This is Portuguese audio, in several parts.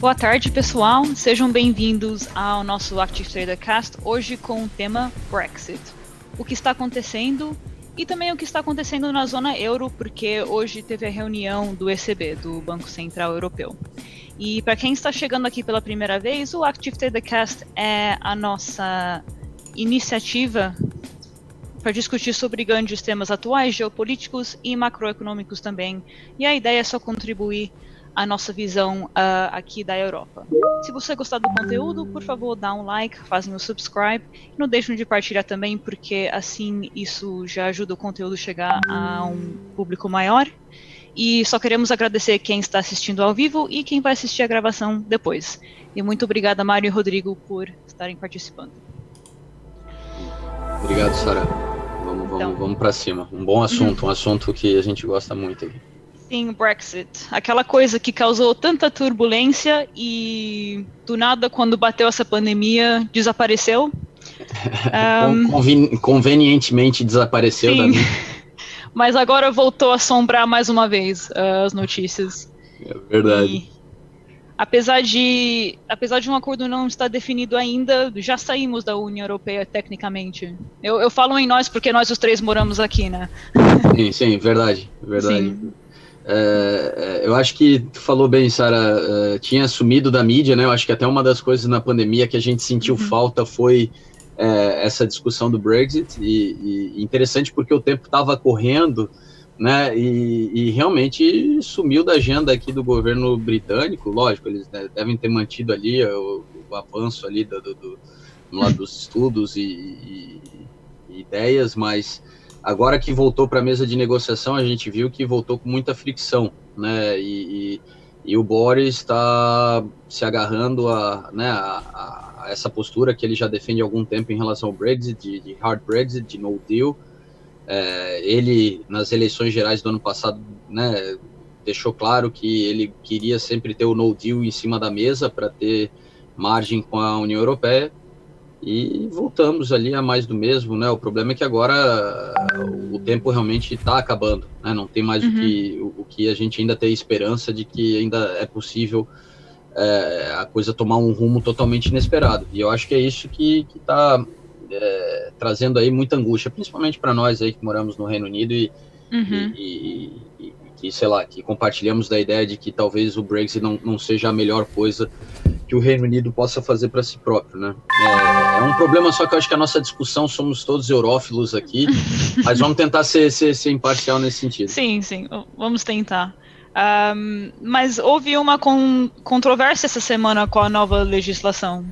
Boa tarde, pessoal. Sejam bem-vindos ao nosso Active Trader Cast, hoje com o tema Brexit. O que está acontecendo e também o que está acontecendo na zona euro, porque hoje teve a reunião do ECB, do Banco Central Europeu. E para quem está chegando aqui pela primeira vez, o Active Trader Cast é a nossa iniciativa para discutir sobre grandes temas atuais, geopolíticos e macroeconômicos também. E a ideia é só contribuir a nossa visão uh, aqui da Europa. Se você gostar do conteúdo, por favor, dá um like, fazem o subscribe. Não deixem de partilhar também, porque assim isso já ajuda o conteúdo a chegar a um público maior. E só queremos agradecer quem está assistindo ao vivo e quem vai assistir a gravação depois. E muito obrigada, Mário e Rodrigo, por estarem participando. Obrigado, Sara. Vamos, vamos, então, vamos para cima. Um bom assunto, um assunto que a gente gosta muito aqui. Sim, Brexit. Aquela coisa que causou tanta turbulência e do nada, quando bateu essa pandemia, desapareceu. um, convenientemente desapareceu sim. da Mas agora voltou a assombrar mais uma vez uh, as notícias. É verdade. E, apesar de apesar de um acordo não estar definido ainda, já saímos da União Europeia tecnicamente. Eu, eu falo em nós porque nós os três moramos aqui, né? Sim, sim, verdade, verdade. Sim. É, é, eu acho que tu falou bem, Sara, é, tinha sumido da mídia, né? Eu acho que até uma das coisas na pandemia que a gente sentiu uhum. falta foi é, essa discussão do Brexit e, e interessante porque o tempo estava correndo, né? E, e, realmente sumiu da agenda aqui do governo britânico. Lógico, eles devem ter mantido ali o, o avanço ali do, do, do, do dos estudos e, e, e ideias, mas Agora que voltou para a mesa de negociação, a gente viu que voltou com muita fricção, né? E, e, e o Boris está se agarrando a, né, a, a, essa postura que ele já defende há algum tempo em relação ao Brexit, de, de hard Brexit, de no deal. É, ele, nas eleições gerais do ano passado, né, deixou claro que ele queria sempre ter o no deal em cima da mesa para ter margem com a União Europeia e voltamos ali a mais do mesmo, né? O problema é que agora o tempo realmente está acabando, né? Não tem mais uhum. o, que, o, o, que a gente ainda tem esperança de que ainda é possível é, a coisa tomar um rumo totalmente inesperado. E eu acho que é isso que está é, trazendo aí muita angústia, principalmente para nós aí que moramos no Reino Unido e, uhum. e, e, que, sei lá, que compartilhamos da ideia de que talvez o Brexit não, não seja a melhor coisa que o Reino Unido possa fazer para si próprio, né? É, é, um problema só que eu acho que a nossa discussão somos todos eurófilos aqui, mas vamos tentar ser, ser, ser imparcial nesse sentido. Sim, sim, vamos tentar. Um, mas houve uma con controvérsia essa semana com a nova legislação,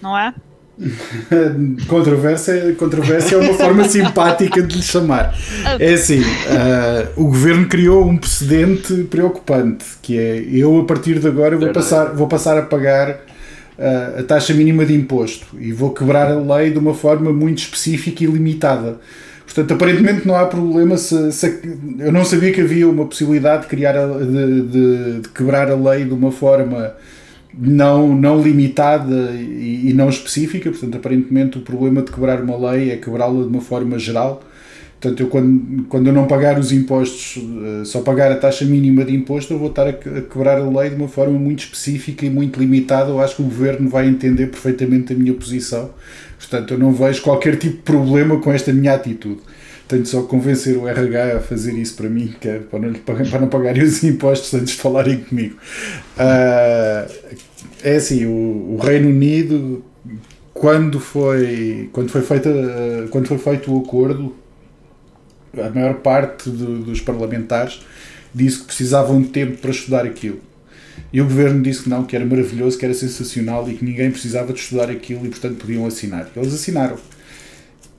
não é? controvérsia, controvérsia é uma forma simpática de lhe chamar. É assim, uh, o governo criou um precedente preocupante, que é eu a partir de agora vou passar, vou passar a pagar uh, a taxa mínima de imposto e vou quebrar a lei de uma forma muito específica e limitada. Portanto, aparentemente não há problema se, se eu não sabia que havia uma possibilidade de criar a, de, de, de quebrar a lei de uma forma não, não limitada e, e, não específica, portanto, aparentemente o problema de quebrar uma lei é quebrá-la de uma forma geral. Portanto, eu quando, quando eu não pagar os impostos, eh, só pagar a taxa mínima de imposto, eu vou estar a quebrar a lei de uma forma muito específica e muito limitada. Eu acho que o governo vai entender perfeitamente a minha posição. Portanto, eu não vejo qualquer tipo de problema com esta minha atitude. Tenho só que convencer o RH a fazer isso para mim, que é para não, para não pagarem os impostos antes de falarem comigo. Uh, é assim, o, o, Reino Unido, quando foi, quando, foi feita, quando foi feito o acordo, a maior parte do, dos parlamentares disse que precisavam de tempo para estudar aquilo. E o governo disse que não, que era maravilhoso, que era sensacional e que ninguém precisava de estudar aquilo e, portanto, podiam assinar. Eles assinaram.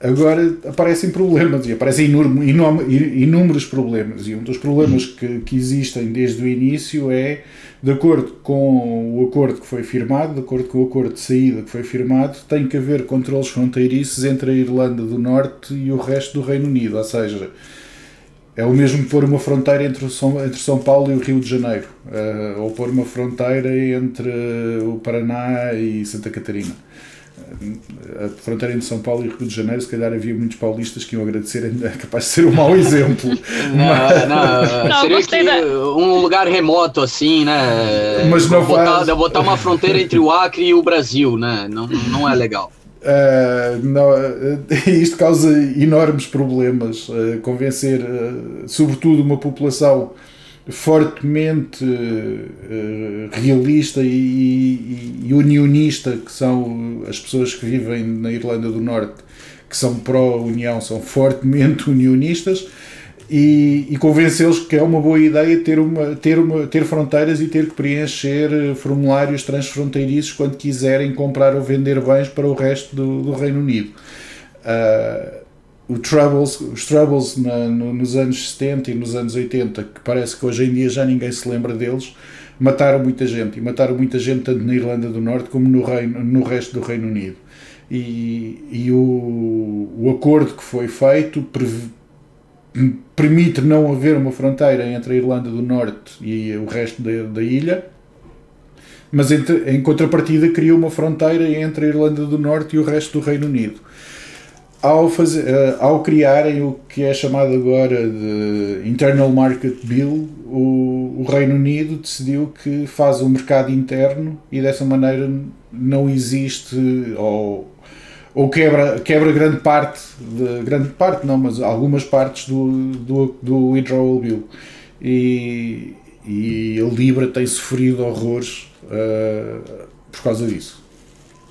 Agora aparecem problemas e aparecem inúmeros problemas. E um dos problemas que, que existem desde o início é, de acordo com o acordo que foi firmado, de acordo com o acordo de saída que foi firmado, tem que haver controles fronteiriços entre a Irlanda do Norte e o resto do Reino Unido. Ou seja, é o mesmo que pôr uma fronteira entre São, entre São Paulo e o Rio de Janeiro, uh, ou pôr uma fronteira entre o Paraná e Santa Catarina. A fronteira entre São Paulo e Rio de Janeiro, se calhar havia muitos paulistas que iam agradecer, é capaz de ser um mau exemplo. não, Mas... não, não, seria que da... um lugar remoto assim, né? Mas não botar, faz... botar uma fronteira entre o Acre e o Brasil, né? Não, não é legal. Uh, não, uh, isto causa enormes problemas. Uh, convencer, sobretudo, uma população fortemente uh, realista e, e, unionista, que são as pessoas que vivem na Irlanda do Norte, que são pró-União, são fortemente unionistas, e, e convencê-los que é uma boa ideia ter, uma, ter, uma, ter fronteiras e ter que preencher eh, formulários transfronteiriços quando quiserem comprar ou vender bens para o resto do, do Reino Unido. Uh, Troubles, os Troubles na, no, nos anos 70 e nos anos 80, que parece que hoje em dia já ninguém se lembra deles, mataram muita gente. E mataram muita gente tanto na Irlanda do Norte como no, reino, no resto do Reino Unido. E, e o, o acordo que foi feito permite não haver uma fronteira entre a Irlanda do Norte e o resto da, da ilha, mas entre, em contrapartida criou uma fronteira entre a Irlanda do Norte e o resto do Reino Unido ao, fazer, uh, ao criarem o que é chamado agora de Internal Market Bill, o, o, Reino Unido decidiu que faz um mercado interno e dessa maneira não existe ou, ou quebra, quebra grande parte, de, grande parte não, mas algumas partes do, do, do Withdrawal Bill. E, e a Libra tem sofrido horrores uh, por causa disso.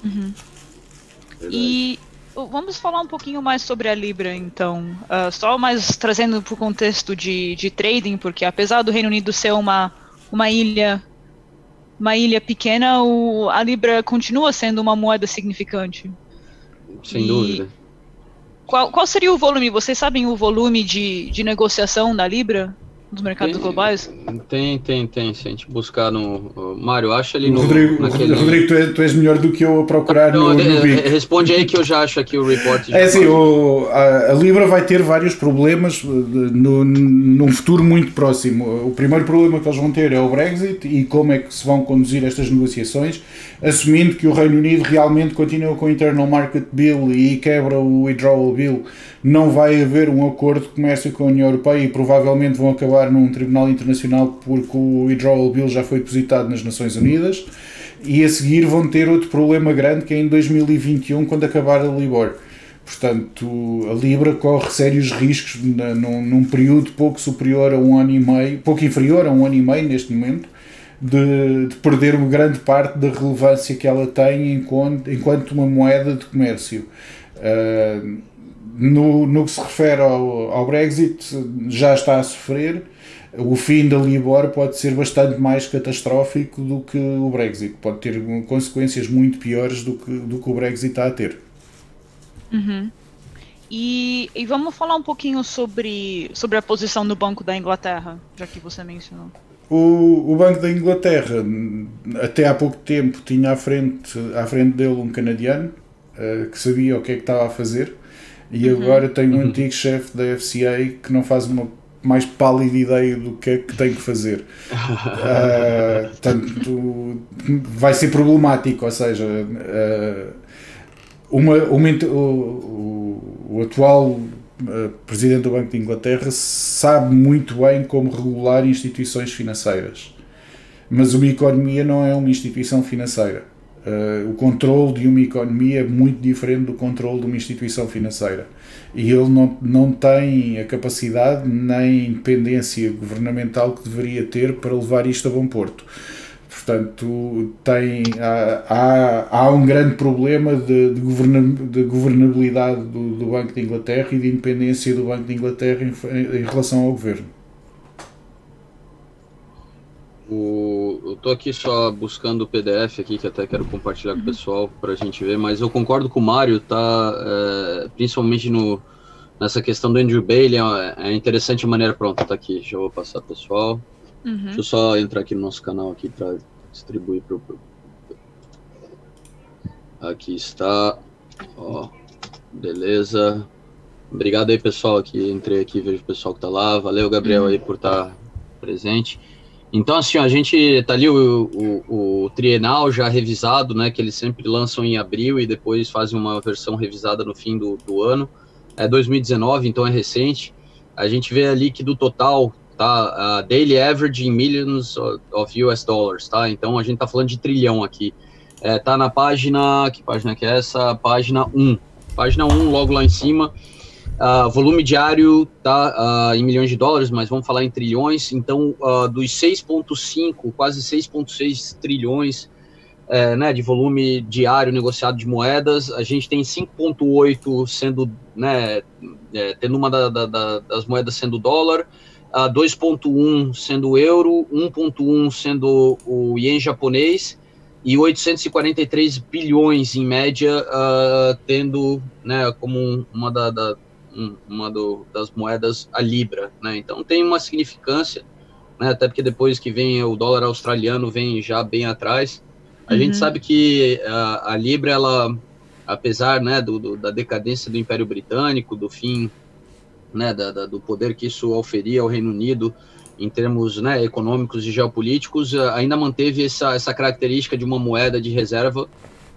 Uhum. E Vamos falar um pouquinho mais sobre a Libra, então. Uh, só mais trazendo para o contexto de, de trading, porque apesar do Reino Unido ser uma, uma ilha uma ilha pequena, o, a Libra continua sendo uma moeda significante. Sem e dúvida. Qual, qual seria o volume? Vocês sabem o volume de, de negociação da Libra? Dos mercados tem, globais? Tem, tem, tem. Se a gente buscar no. Mário, acha ali no. Rodrigo, naquele... Rodrigo tu, és, tu és melhor do que eu a procurar Não, no, no Responde aí que eu já acho aqui o report. É assim, o, a, a, Libra vai ter vários problemas eh, no, num futuro muito próximo. O primeiro problema que eles vão ter é o Brexit e como é que se vão conduzir estas negociações, assumindo que o Reino Unido realmente continua com o Internal Market Bill e quebra o Withdrawal Bill não vai haver um acordo de comércio com a União Europeia e provavelmente vão acabar num tribunal internacional porque o withdrawal bill já foi depositado nas Nações Unidas e a seguir vão ter outro problema grande que é em 2021 quando acabar a Libor. Portanto, a Libra corre sérios riscos num, num período pouco superior a um ano e meio, pouco inferior a um ano e meio neste momento, de, de, perder uma grande parte da relevância que ela tem enquanto, enquanto uma moeda de comércio. Uh, no, no que se refere ao, ao Brexit, já está a sofrer. O fim da Libor pode ser bastante mais catastrófico do que o Brexit. Pode ter consequências muito piores do que, do que o Brexit está a ter. Uhum. E, e, vamos falar um pouquinho sobre, sobre a posição do Banco da Inglaterra, já que você mencionou. O, o Banco da Inglaterra, até há pouco tempo, tinha à frente, à frente dele um canadiano uh, que sabia o que é que estava a fazer e uhum. agora tem um uhum. antigo chefe da FCA que não faz uma mais pálida ideia do que é que tem que fazer. uh, portanto, vai ser problemático, ou seja, uh, uma, uma, o, o, atual uh, presidente do Banco de Inglaterra sabe muito bem como regular instituições financeiras, mas uma economia não é uma instituição financeira. Uh, o controle de uma economia é muito diferente do controle de uma instituição financeira. E ele não, não tem a capacidade nem a independência governamental que deveria ter para levar isto a bom porto. Portanto, tem, há, há, há um grande problema de, de, governa, de governabilidade do, do, Banco de Inglaterra e de independência do Banco de Inglaterra em, em relação ao governo. O, eu tô aqui só buscando o PDF aqui, que até quero compartilhar com o uhum. pessoal para a gente ver, mas eu concordo com o Mário, tá? É, principalmente no, nessa questão do Andrew Bailey, é, é interessante a maneira, pronto, tá aqui, já vou passar pessoal. Uhum. Deixa eu só entrar aqui no nosso canal aqui para distribuir pro, pro, Aqui está, ó, beleza. Obrigado aí, pessoal, que entrei aqui, vejo o pessoal que tá lá. Valeu, Gabriel, aí, por estar tá presente. Então, assim, a gente tá ali o, o, o, trienal já revisado, né? Que eles sempre lançam em abril e depois fazem uma versão revisada no fim do, do ano. É 2019, então é recente. A gente vê ali que do total, tá? A daily average in millions of US dollars, tá? Então a gente tá falando de trilhão aqui. É, tá na página. Que página que é essa? Página 1. Página 1, logo lá em cima. Uh, volume diário tá uh, em milhões de dólares, mas vamos falar em trilhões. Então, uh, dos 6,5, quase 6,6 trilhões é, né, de volume diário negociado de moedas, a gente tem 5,8 sendo, né, é, tendo uma da, da, da, das moedas sendo dólar, 2,1 sendo euro, 1,1 sendo o ien japonês e 843 bilhões em média, tendo né, como uma da, da uma do, das moedas a libra, né? Então tem uma significância, né? Até porque depois que vem o dólar australiano vem já bem atrás. A uhum. gente sabe que a, a libra ela, apesar né, do, do, da decadência do Império Britânico, do fim né, da, da, do poder que isso oferia ao Reino Unido em termos né, econômicos e geopolíticos, ainda manteve essa, essa característica de uma moeda de reserva.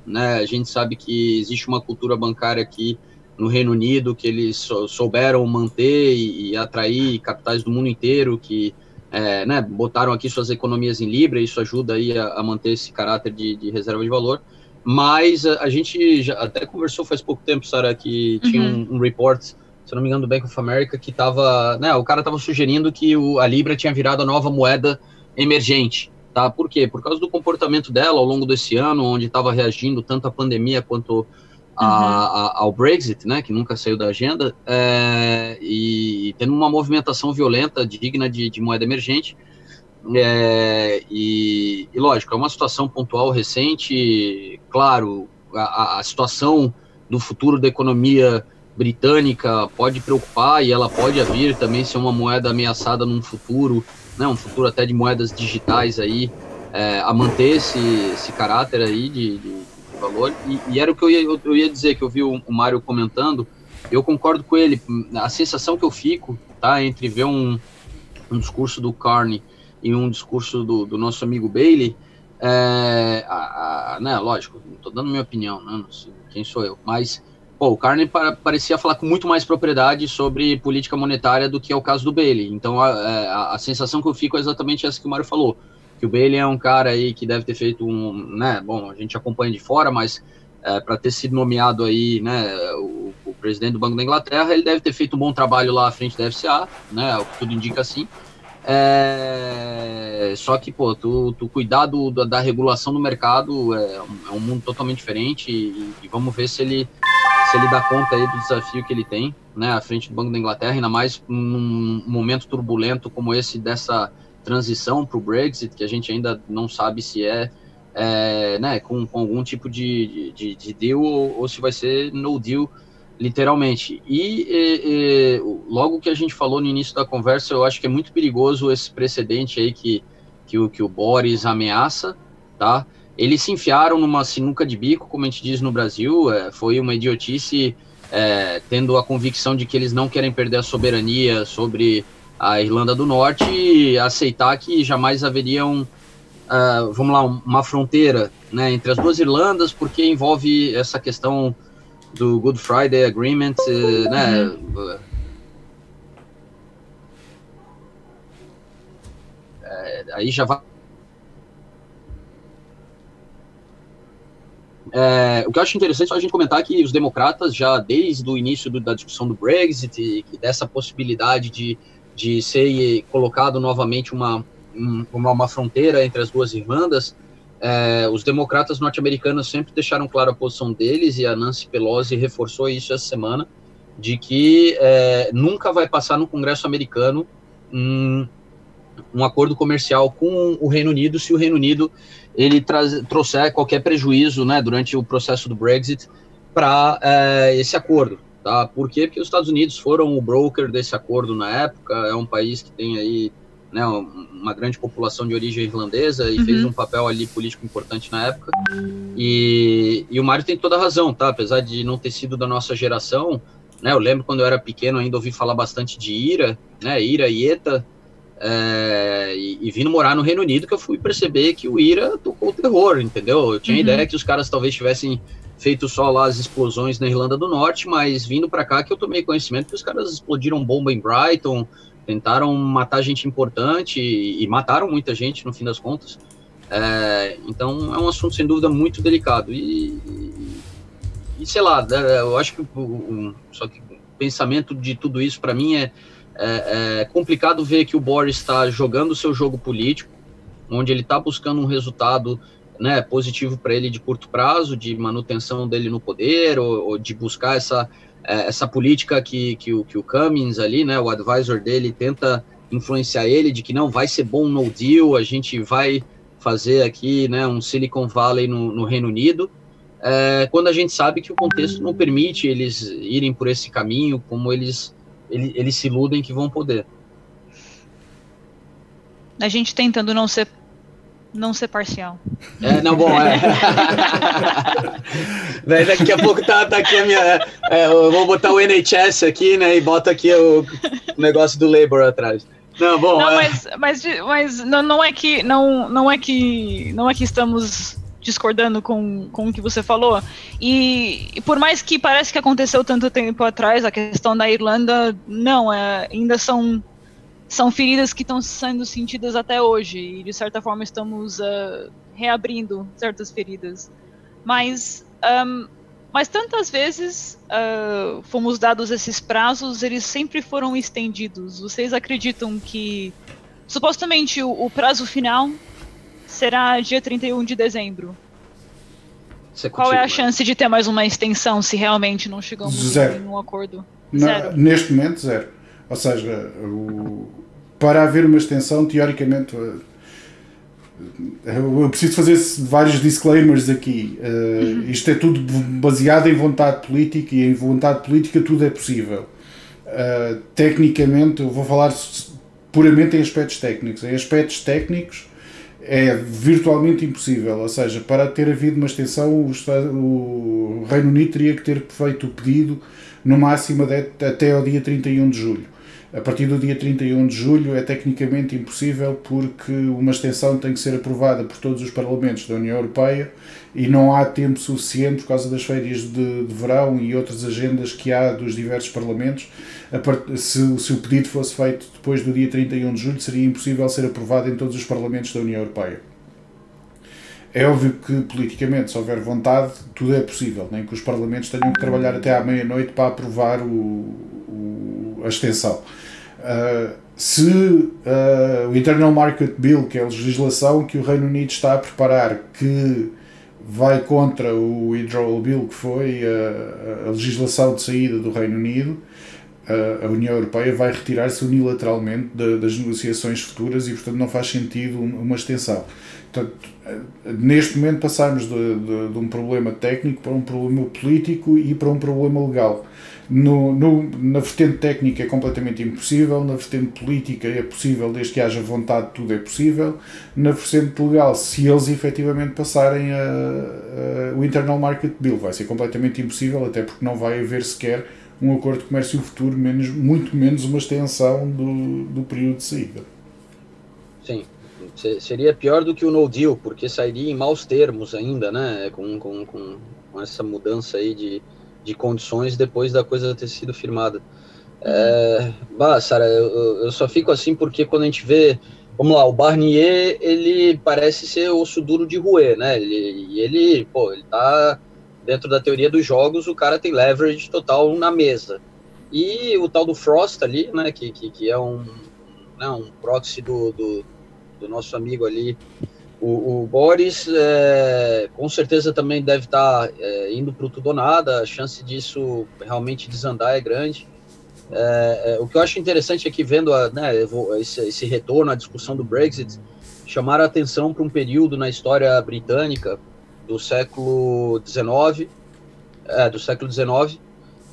Né? A gente sabe que existe uma cultura bancária aqui no Reino Unido, que eles souberam manter e, e atrair capitais do mundo inteiro, que é, né, botaram aqui suas economias em Libra, isso ajuda aí a, a manter esse caráter de, de, reserva de valor. Mas a, a, gente já até conversou faz pouco tempo, Sara, que uhum. tinha um, um, report, se não me engano, do Bank of America, que tava, né, o cara estava sugerindo que o, a Libra tinha virado a nova moeda emergente. Tá? Por quê? Por causa do comportamento dela ao longo desse ano, onde estava reagindo tanto à pandemia quanto a, a, ao Brexit, né, que nunca saiu da agenda, é, e, tendo uma movimentação violenta digna de, de moeda emergente. É, e, e, lógico, é uma situação pontual recente. Claro, a, a, situação do futuro da economia britânica pode preocupar e ela pode vir também ser uma moeda ameaçada num futuro, né, um futuro até de moedas digitais aí, é, a manter esse, esse caráter aí de, de valor. E, e, era o que eu ia, eu, ia dizer, que eu vi o, o Mário comentando, eu concordo com ele. A sensação que eu fico, tá, entre ver um, um discurso do Carney e um discurso do, do nosso amigo Bailey, é, a, a, né, lógico, tô dando minha opinião, né, quem sou eu, mas pô, o Carney parecia falar com muito mais propriedade sobre política monetária do que é o caso do Bailey. Então a, é, a, a sensação que eu fico é exatamente essa que o Mário falou que o Bailey é um cara aí que deve ter feito um, né, bom, a gente acompanha de fora, mas é, para ter sido nomeado aí, né, o, o, presidente do Banco da Inglaterra, ele deve ter feito um bom trabalho lá à frente da FCA, né, o que tudo indica assim. É, só que, pô, tu, tu cuidar do, da, da, regulação do mercado é, é, um mundo totalmente diferente e, e, vamos ver se ele, se ele dá conta aí do desafio que ele tem, né, à frente do Banco da Inglaterra, ainda mais num momento turbulento como esse dessa transição para o Brexit, que a gente ainda não sabe se é, é né, com, com, algum tipo de, de, de deal ou, ou, se vai ser no deal, literalmente. E, e, e, logo que a gente falou no início da conversa, eu acho que é muito perigoso esse precedente aí que, que, o, que o Boris ameaça, tá? Eles se enfiaram numa sinuca de bico, como a gente diz no Brasil, é, foi uma idiotice, é, tendo a convicção de que eles não querem perder a soberania sobre a Irlanda do Norte aceitar que jamais haveria um, uh, vamos lá, uma fronteira né, entre as duas Irlandas, porque envolve essa questão do Good Friday Agreement, uh, né? É, aí já vai. É, o que eu acho interessante é a gente comentar que os democratas, já desde o início do, da discussão do Brexit, e dessa possibilidade de de ser colocado novamente uma, uma, uma fronteira entre as duas Irlandas, é, os democratas norte-americanos sempre deixaram clara a posição deles e a Nancy Pelosi reforçou isso essa semana, de que é, nunca vai passar no Congresso americano um, um, acordo comercial com o Reino Unido se o Reino Unido ele traz, trouxer qualquer prejuízo né, durante o processo do Brexit para é, esse acordo. Tá? Por quê? Porque os Estados Unidos foram o broker desse acordo na época, é um país que tem aí né, uma grande população de origem irlandesa e uhum. fez um papel ali político importante na época. E, e o Mário tem toda a razão, tá? Apesar de não ter sido da nossa geração, né? Eu lembro quando eu era pequeno ainda ouvi falar bastante de IRA, né? IRA e ETA. é, e, e, vindo morar no Reino Unido que eu fui perceber que o IRA tocou o terror, entendeu? Eu tinha uhum. ideia que os caras talvez tivessem feito só lá as explosões na Irlanda do Norte, mas vindo para cá que eu tomei conhecimento que os caras explodiram bomba em Brighton, tentaram matar gente importante e, e mataram muita gente no fim das contas. É, então é um assunto sem dúvida muito delicado e, e, sei lá, né, eu acho que o, o, só que o pensamento de tudo isso para mim é é, é complicado ver que o Boris está jogando o seu jogo político, onde ele está buscando um resultado né, positivo para ele de curto prazo, de manutenção dele no poder, ou, ou de buscar essa, essa política que, que, o, que o Cummings ali, né, o advisor dele, tenta influenciar ele de que não vai ser bom no deal, a gente vai fazer aqui né, um Silicon Valley no, no Reino Unido, é, quando a gente sabe que o contexto não permite eles irem por esse caminho, como eles eles, eles se iludem que vão poder. A gente tentando não ser não ser parcial. É, não, bom, é. Daí daqui a pouco tá, tá aqui a minha. É, eu vou botar o NHS aqui, né? E bota aqui o, o negócio do Labour atrás. Não, bom. Não, é... mas, mas, mas não, não é que não, não é que não é que estamos discordando com, com o que você falou. E, e, por mais que parece que aconteceu tanto tempo atrás, a questão da Irlanda, não, é, ainda são, são feridas que estão sendo sentidas até hoje. E de certa forma estamos uh, reabrindo certas feridas. Mas, um, mas tantas vezes uh, fomos dados esses prazos, eles sempre foram estendidos. Vocês acreditam que supostamente o, o prazo final será dia 31 de dezembro. É Qual é a chance de ter mais uma extensão se realmente não chegamos zero. em um acordo? Zero. neste momento, zero. Ou seja, o, para haver uma extensão, teoricamente, eh, eu preciso fazer vários disclaimers aqui. Uh, uhum. Isto é tudo baseado em vontade política e em vontade política tudo é possível. Uh, tecnicamente, eu vou falar puramente em aspectos técnicos. Em aspectos técnicos, é virtualmente impossível. Ou seja, para ter havido uma extensão, o, Estado, o Reino Unido teria que ter feito o pedido no máximo até ao dia 31 de julho. A partir do dia 31 de julho é tecnicamente impossível porque uma extensão tem que ser aprovada por todos os parlamentos da União Europeia e não há tempo suficiente por causa das férias de, de verão e outras agendas que há dos diversos parlamentos. Se, se o pedido fosse feito depois do dia 31 de julho, seria impossível ser aprovado em todos os parlamentos da União Europeia. É óbvio que politicamente, se houver vontade, tudo é possível, nem que os parlamentos tenham que trabalhar até à meia-noite para aprovar o, a extensão. Uh, se uh, o Internal Market Bill, que é a legislação que o Reino Unido está a preparar, que vai contra o Withdrawal Bill, que foi a, a legislação de saída do Reino Unido, a União Europeia vai retirar-se unilateralmente das negociações futuras e, portanto, não faz sentido uma extensão. Portanto, neste momento passamos de, de, de, um problema técnico para um problema político e para um problema legal. No, no, na vertente técnica é completamente impossível, na vertente política é possível, desde que haja vontade, tudo é possível. Na vertente legal, se eles efetivamente passarem a, a, o Internal Market Bill, vai ser completamente impossível, até porque não vai haver sequer um acordo de comércio futuro, menos, muito menos uma extensão do, do período de saída. Sim, seria pior do que o no deal, porque sairia em maus termos ainda, né? Com, com, com, essa mudança aí de de condições depois da coisa ter sido firmada. É, bah, Sara, eu, eu, só fico assim porque quando a gente vê, vamos lá, o Barnier, ele parece ser osso duro de roer, né? Ele, e ele, pô, ele tá dentro da teoria dos jogos, o cara tem leverage total na mesa. E o tal do Frost ali, né, que, que, que é um, né, um proxy do, do, do nosso amigo ali, o, o Boris, é, com certeza, também deve estar é, indo para o tudo ou nada, a chance disso realmente desandar é grande. É, é o que eu acho interessante é que, vendo a, né, esse, esse, retorno à discussão do Brexit, chamar a atenção para um período na história britânica do século XIX, é, do século XIX,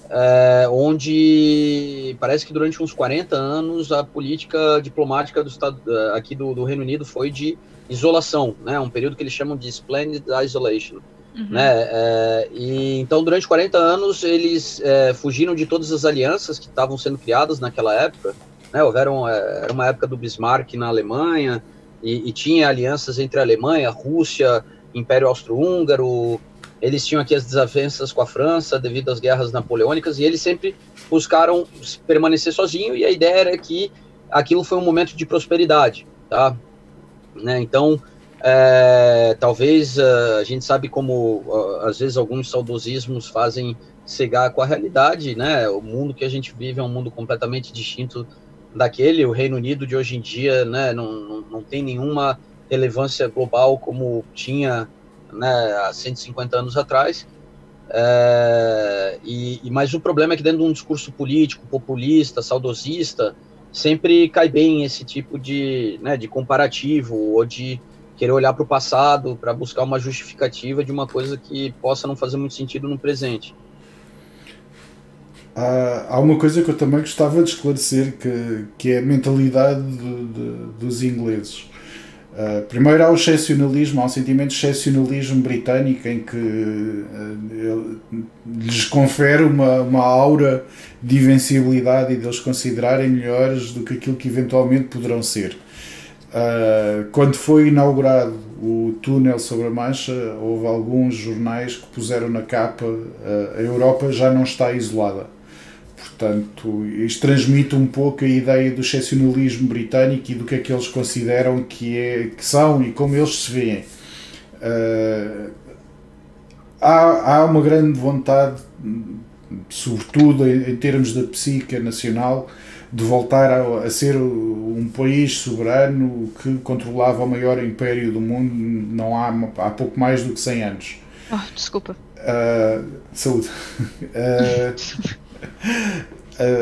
é, onde parece que durante uns 40 anos a política diplomática do estado, aqui do, do Reino Unido foi de isolação, né? Um período que eles chamam de splendid isolation. Uhum. Né? É, e então durante 40 anos eles é, fugiram de todas as alianças que estavam sendo criadas naquela época, né? Houveram, é, era uma época do Bismarck na Alemanha, e, e tinha alianças entre a Alemanha, a Rússia, Império Austro-Húngaro, eles tinham aqui as desavenças com a França devido às guerras napoleônicas, e eles sempre buscaram permanecer sozinho, e a ideia era que aquilo foi um momento de prosperidade, tá? Né? Então, é, talvez uh, a gente sabe como às vezes alguns saudosismos fazem cegar com a realidade, né? O mundo que a gente vive é um mundo completamente distinto daquele. O Reino Unido de hoje em dia, né, não, não, não tem nenhuma relevância global como tinha né, há 150 anos atrás. É, e, e, mas o problema é que dentro de um discurso político, populista, saudosista, sempre cai bem esse tipo de, né, de comparativo ou de querer olhar para o passado para buscar uma justificativa de uma coisa que possa não fazer muito sentido no presente. Há, uma coisa que eu também gostava de esclarecer, que, que é a mentalidade de, de, dos ingleses. Uh, primeiro há o excepcionalismo, há um sentimento de excepcionalismo britânico em que uh, lhes confere uma, uma aura de invencibilidade e deles considerarem melhores do que aquilo que eventualmente poderão ser. Uh, quando foi inaugurado o túnel sobre a Mancha, houve alguns jornais que puseram na capa a Europa já não está isolada. Portanto, isto transmite um pouco a ideia do excepcionalismo britânico e do que é que eles consideram que, é, que são e como eles se veem. Uh, há, há uma grande vontade, sobretudo em, em termos da psique nacional, de voltar a, a, ser um país soberano que controlava o maior império do mundo não há, há pouco mais do que 100 anos. Oh, desculpa. Uh, saúde. Uh,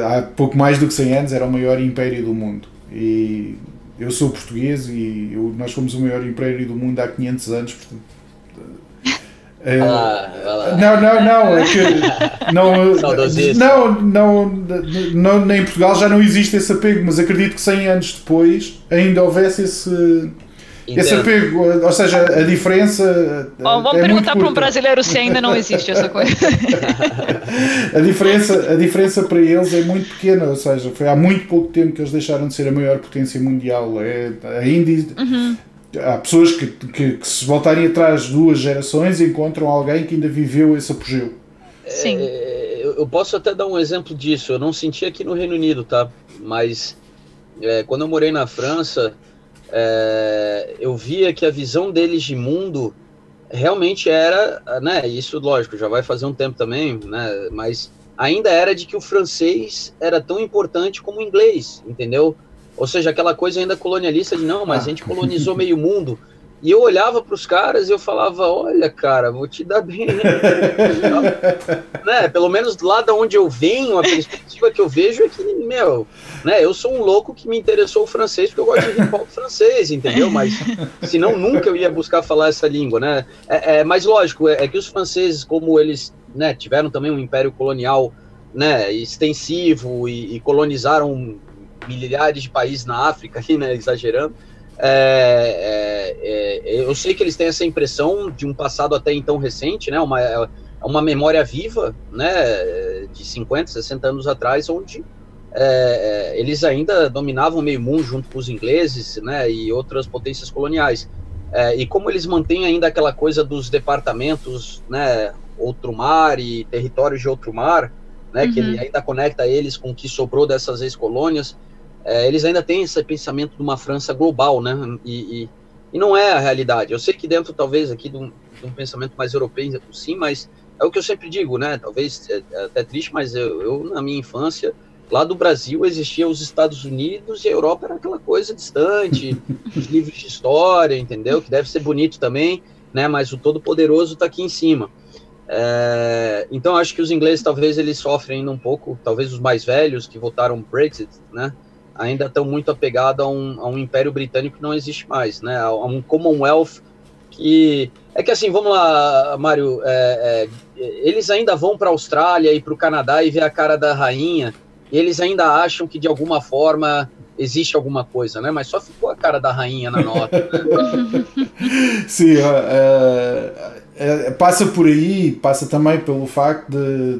há pouco mais do que 100 anos era o maior império do mundo. E eu sou português e eu, nós fomos o maior império do mundo há 500 anos, portanto. É, ah, não, não, não, é que não, não, não, não, nem em Portugal já não existe esse apego, mas acredito que 100 anos depois ainda houvesse esse, esse apego, ou seja, a diferença. Bom, vamos é perguntar para um brasileiro se ainda não existe essa coisa. a, diferença, a diferença para eles é muito pequena, ou seja, foi há muito pouco tempo que eles deixaram de ser a maior potência mundial. É, ainda uhum. há pessoas que, que, que, se voltarem atrás duas gerações encontram alguém que ainda viveu esse apogeu. Sim. É, eu posso até dar um exemplo disso. Eu não senti aqui no Reino Unido, tá? Mas é, quando eu morei na França é, eu via que a visão deles de mundo realmente era, né, isso lógico, já vai fazer um tempo também, né, mas ainda era de que o francês era tão importante como o inglês, entendeu? Ou seja, aquela coisa ainda colonialista de não, mas a gente ah. colonizou meio mundo. E eu olhava para os caras e eu falava, olha, cara, vou te dar bem. né? Pelo menos lá da onde eu venho, a perspectiva que eu vejo é que, meu, né? Eu sou um louco que me interessou o francês porque eu gosto de hip hop francês, entendeu? Mas senão nunca eu ia buscar falar essa língua, né? É, é mas lógico, é, é, que os franceses, como eles né, tiveram também um império colonial né, extensivo e, e colonizaram milhares de países na África, né, exagerando, é, é, é, eu sei que eles têm essa impressão de um passado até então recente, né? Uma, é uma memória viva, né? De 50, 60 anos atrás, onde é, eles ainda dominavam meio mundo junto com os ingleses, né? E outras potências coloniais. e como eles mantêm ainda aquela coisa dos departamentos, né? Outro mar e territórios de outro mar, né? Uhum. Que ele ainda conecta eles com o que sobrou dessas ex-colônias é, eles ainda têm esse pensamento de uma França global, né? E, e, e, não é a realidade. Eu sei que dentro, talvez, aqui de um, de um, pensamento mais europeu, sim, mas é o que eu sempre digo, né? Talvez é, é até triste, mas eu, eu, na minha infância, lá do Brasil existia os Estados Unidos e a Europa era aquela coisa distante, os livros de história, entendeu? Que deve ser bonito também, né? Mas o Todo-Poderoso está aqui em cima. É, então acho que os ingleses talvez eles sofrem ainda um pouco, talvez os mais velhos que votaram Brexit, né? Ainda estão muito apegados a um, a um império britânico que não existe mais, né? A um Commonwealth que é que assim, vamos lá, Mário, é, é, eles ainda vão para a Austrália e para o Canadá e ver a cara da rainha, e eles ainda acham que de alguma forma existe alguma coisa, né? Mas só ficou a cara da rainha na nota. Sim, é, é, passa por aí, passa também pelo facto de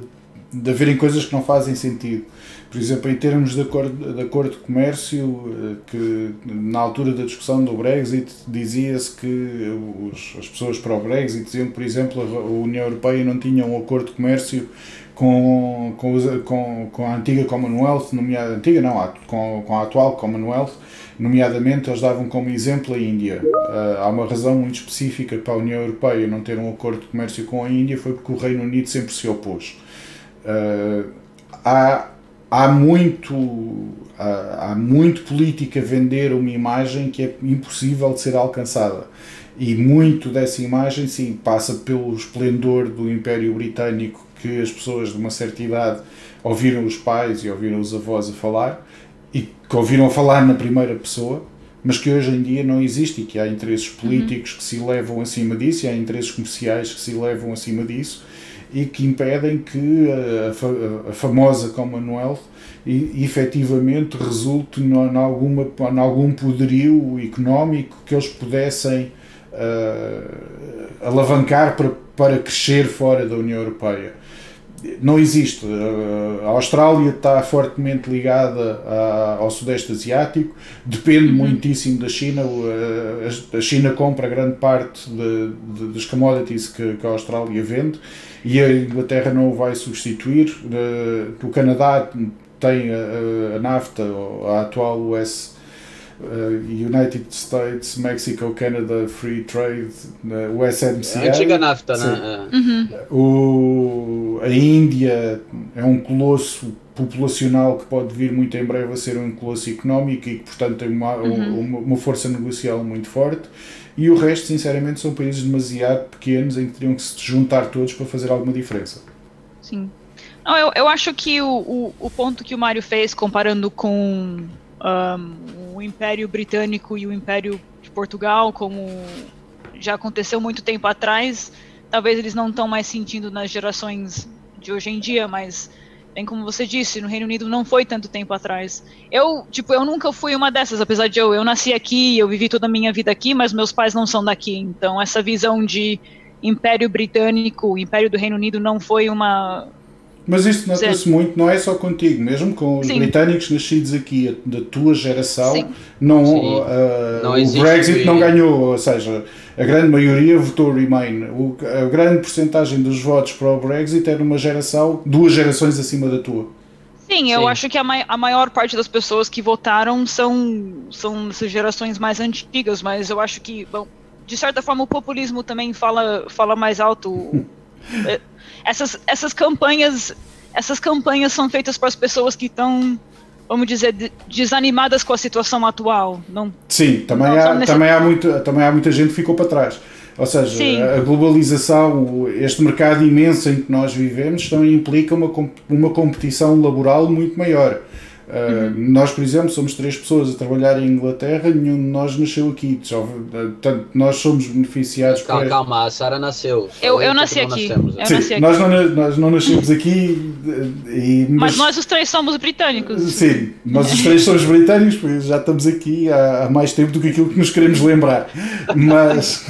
de haverem coisas que não fazem sentido. Por exemplo, em termos de acordo de, acordo de comércio, eh, que na altura da discussão do Brexit dizia-se que os, as pessoas para o Brexit diziam que, por exemplo, a União Europeia não tinha um acordo de comércio com, com, com, com a antiga Commonwealth, nomeada, antiga não, com, com a atual Commonwealth, nomeadamente eles davam como exemplo a Índia. Uh, há uma razão muito específica para a União Europeia não ter um acordo de comércio com a Índia, foi porque o Reino Unido sempre se opôs. Uh, há, há, muito, há, há muito política vender uma imagem que é impossível de ser alcançada. E muito dessa imagem, sim, passa pelo esplendor do Império Britânico que as pessoas de uma certa idade ouviram os pais e ouviram os avós a falar e que ouviram a falar na primeira pessoa, mas que hoje em dia não existe e que há interesses uhum. políticos uhum. que se levam acima disso e há interesses comerciais que se levam acima disso e que impedem que a, a, famosa Commonwealth e, efetivamente resulte em alguma, em algum poderio económico que eles pudessem uh, alavancar para, para crescer fora da União Europeia não existe. A Austrália está fortemente ligada ao Sudeste Asiático, depende uhum. muitíssimo da China. A China compra grande parte de, de, das commodities que, que, a Austrália vende e a Inglaterra não o vai substituir. O Canadá tem a, a NAFTA, a atual US Uh, United States, Mexico, Canada, Free Trade, uh, USMCA. A antiga NAFTA, né? Uhum. O, a Índia é um colosso populacional que pode vir muito em breve a ser um colosso económico e que, portanto, tem uma, uhum. uma, uma, força negocial muito forte. E o resto, sinceramente, são países demasiado pequenos em que teriam que se juntar todos para fazer alguma diferença. Sim. Não, eu, eu acho que o, o, o ponto que o Mário fez comparando com um, o Império Britânico e o Império de Portugal, como já aconteceu muito tempo atrás. Talvez eles não estão mais sentindo nas gerações de hoje em dia, mas bem como você disse, no Reino Unido não foi tanto tempo atrás. Eu, tipo, eu nunca fui uma dessas, apesar de eu, eu nasci aqui, eu vivi toda a minha vida aqui, mas meus pais não são daqui. Então essa visão de Império Britânico, Império do Reino Unido não foi uma mas isto nota-se muito, não é só contigo, mesmo com os Sim. britânicos nascidos aqui da tua geração, Sim. não, Uh, não o Brexit não ganhou, ou seja, a grande maioria votou Remain. O, a grande porcentagem dos votos para o Brexit é numa geração, duas gerações acima da tua. Sim, eu Sim. acho que a, mai a, maior parte das pessoas que votaram são, são essas gerações mais antigas, mas eu acho que, bom, de certa forma, o populismo também fala, fala mais alto. Essas, essas campanhas essas campanhas são feitas para as pessoas que estão vamos dizer desanimadas com a situação atual não? Sim também não há também há muito também há muita gente que ficou para trás. Ou seja sim. a globalização este mercado imenso em que nós vivemos também implica uma uma competição laboral muito maior Uh, Nós, por exemplo, somos três pessoas a trabalhar em Inglaterra, nenhum de nós nasceu aqui. Portanto, nós somos beneficiados calma, por. Calma, a Sara nasceu. Eu, eu nasci aqui. Eu Sim, nasci nós, não, nós não nascemos aqui. E, mas... mas... nós os três somos britânicos. Sim, nós os três somos britânicos, porque já estamos aqui há, há mais tempo do que aquilo que nos queremos lembrar. Mas.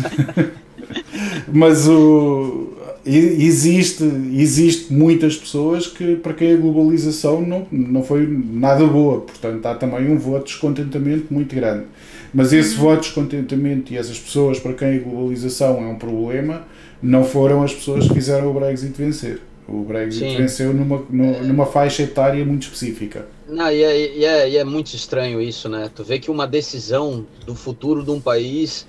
mas o existe, existe muitas pessoas que, para quem a globalização não, não foi nada boa, portanto há também um voto de descontentamento muito grande. Mas esse voto de descontentamento e essas pessoas para quem a globalização é um problema, não foram as pessoas que fizeram o Brexit vencer. O Brexit Sim. venceu numa, numa faixa etária muito específica. Não, e é, e, é, e é muito estranho isso, né? Tu vê que uma decisão do futuro de um país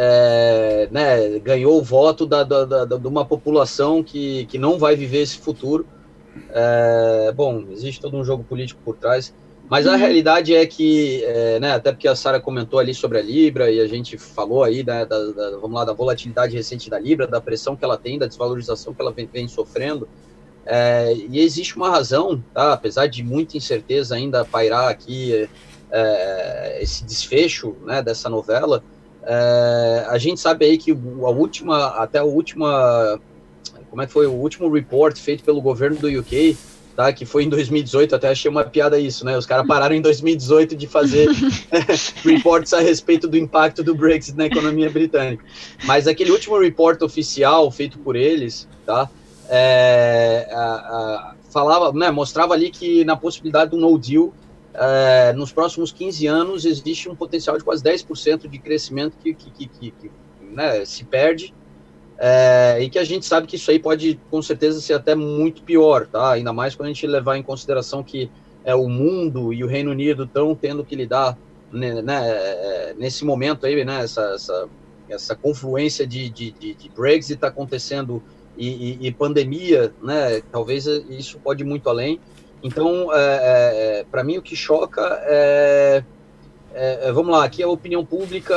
é, né, ganhou o voto da, da, da, de uma população que, que não vai viver esse futuro. É, bom, existe todo um jogo político por trás, mas a uhum. realidade é que, é, né, até porque a Sara comentou ali sobre a Libra e a gente falou aí né, da, da, vamos lá, da volatilidade recente da Libra, da pressão que ela tem, da desvalorização que ela vem, vem sofrendo. É, e existe uma razão, tá? apesar de muita incerteza ainda pairar aqui é, esse desfecho né, dessa novela, é, a gente sabe aí que a última, até a última, como é que foi o último report feito pelo governo do UK, tá? Que foi em 2018, até achei uma piada isso, né? Os caras pararam em 2018 de fazer reports a respeito do impacto do Brexit na economia britânica. Mas aquele último report oficial feito por eles, tá? É, a, a, falava, né, mostrava ali que na possibilidade do no deal, é, nos próximos 15 anos existe um potencial de quase 10% de crescimento que, que, que, que né, se perde, é, e que a gente sabe que isso aí pode, com certeza, ser até muito pior, tá? Ainda mais quando a gente levar em consideração que é, o mundo e o Reino Unido estão tendo que lidar né, né, nesse momento aí, né, essa, essa, essa confluência de, de, de, de Brexit acontecendo e, e, e, pandemia, né, talvez isso pode ir muito além. Então, é, é, é para mim, o que choca é, é, é, vamos lá, aqui a opinião pública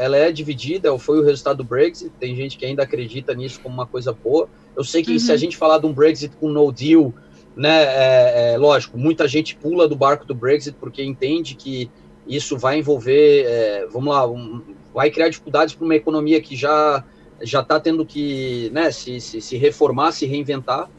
ela é dividida, foi o resultado do Brexit, tem gente que ainda acredita nisso como uma coisa boa. Eu sei que uhum. se a uhum. gente falar de um Brexit com no deal, né, é, lógico, muita gente pula do barco do Brexit porque entende que isso vai envolver, vamos lá, um, vai criar dificuldades para uma economia que já já está tendo que né, se, se, se, reformar, se reinventar.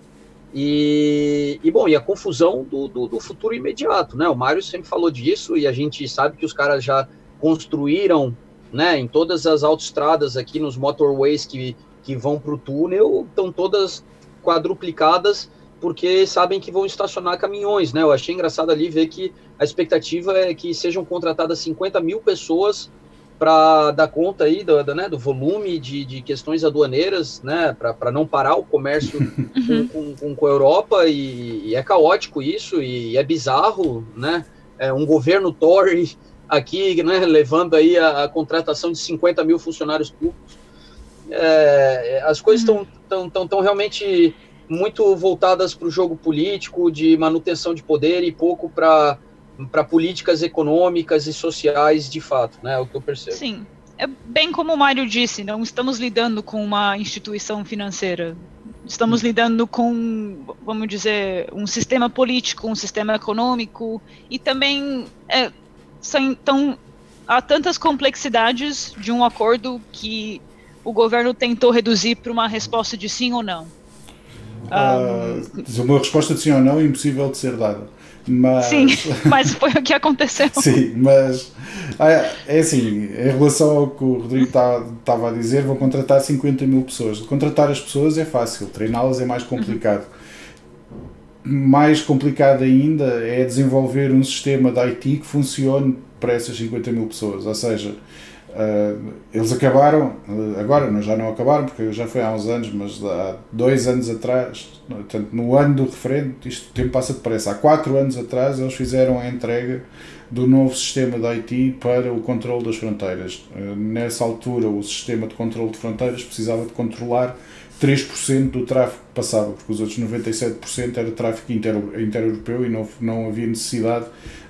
E, e bom, e a confusão do, do, do, futuro imediato, né? O Mário sempre falou disso e a gente sabe que os caras já construíram, né, em todas as autoestradas aqui nos motorways que, que vão para o túnel, estão todas quadruplicadas porque sabem que vão estacionar caminhões, né? Eu achei engraçado ali ver que a expectativa é que sejam contratadas 50 mil pessoas para dar conta aí do, do, né, do volume de, de questões aduaneiras, né, para não parar o comércio uhum. com, com, com, a Europa, e, e, é caótico isso, e é bizarro, né, é um governo Tory aqui, né, levando aí a, a contratação de 50 mil funcionários públicos, é, as coisas estão uhum. tão, tão, tão realmente muito voltadas para o jogo político, de manutenção de poder e pouco para para políticas econômicas e sociais de fato, né? É o que eu percebo. Sim. É bem como o Mário disse, não estamos lidando com uma instituição financeira. Estamos hum. lidando com, vamos dizer, um sistema político, um sistema econômico e também é, são, então, há tantas complexidades de um acordo que o governo tentou reduzir para uma resposta de sim ou não. Uh, uma resposta de sim ou não é impossível de ser dada. Mas... Sim, mas foi o que aconteceu. Sim, mas ah, é assim, em relação ao que o Rodrigo estava tá, a dizer, vão contratar 50 mil pessoas. Contratar as pessoas é fácil, treiná-las é mais complicado. Uhum. Mais complicado ainda é desenvolver um sistema de IT que funcione para essas 50 mil pessoas. Ou seja, Uh, eles acabaram, uh, agora já não acabaram, porque já foi há uns anos, mas há dois anos atrás, portanto, no ano do referendo, isto o tempo passa depressa, há quatro anos atrás eles fizeram a entrega do novo sistema de IT para o controle das fronteiras. Uh, nessa altura, o sistema de controle de fronteiras precisava de controlar 3% do tráfego que passava, porque os outros 97% era tráfego inter-europeu e não, não havia necessidade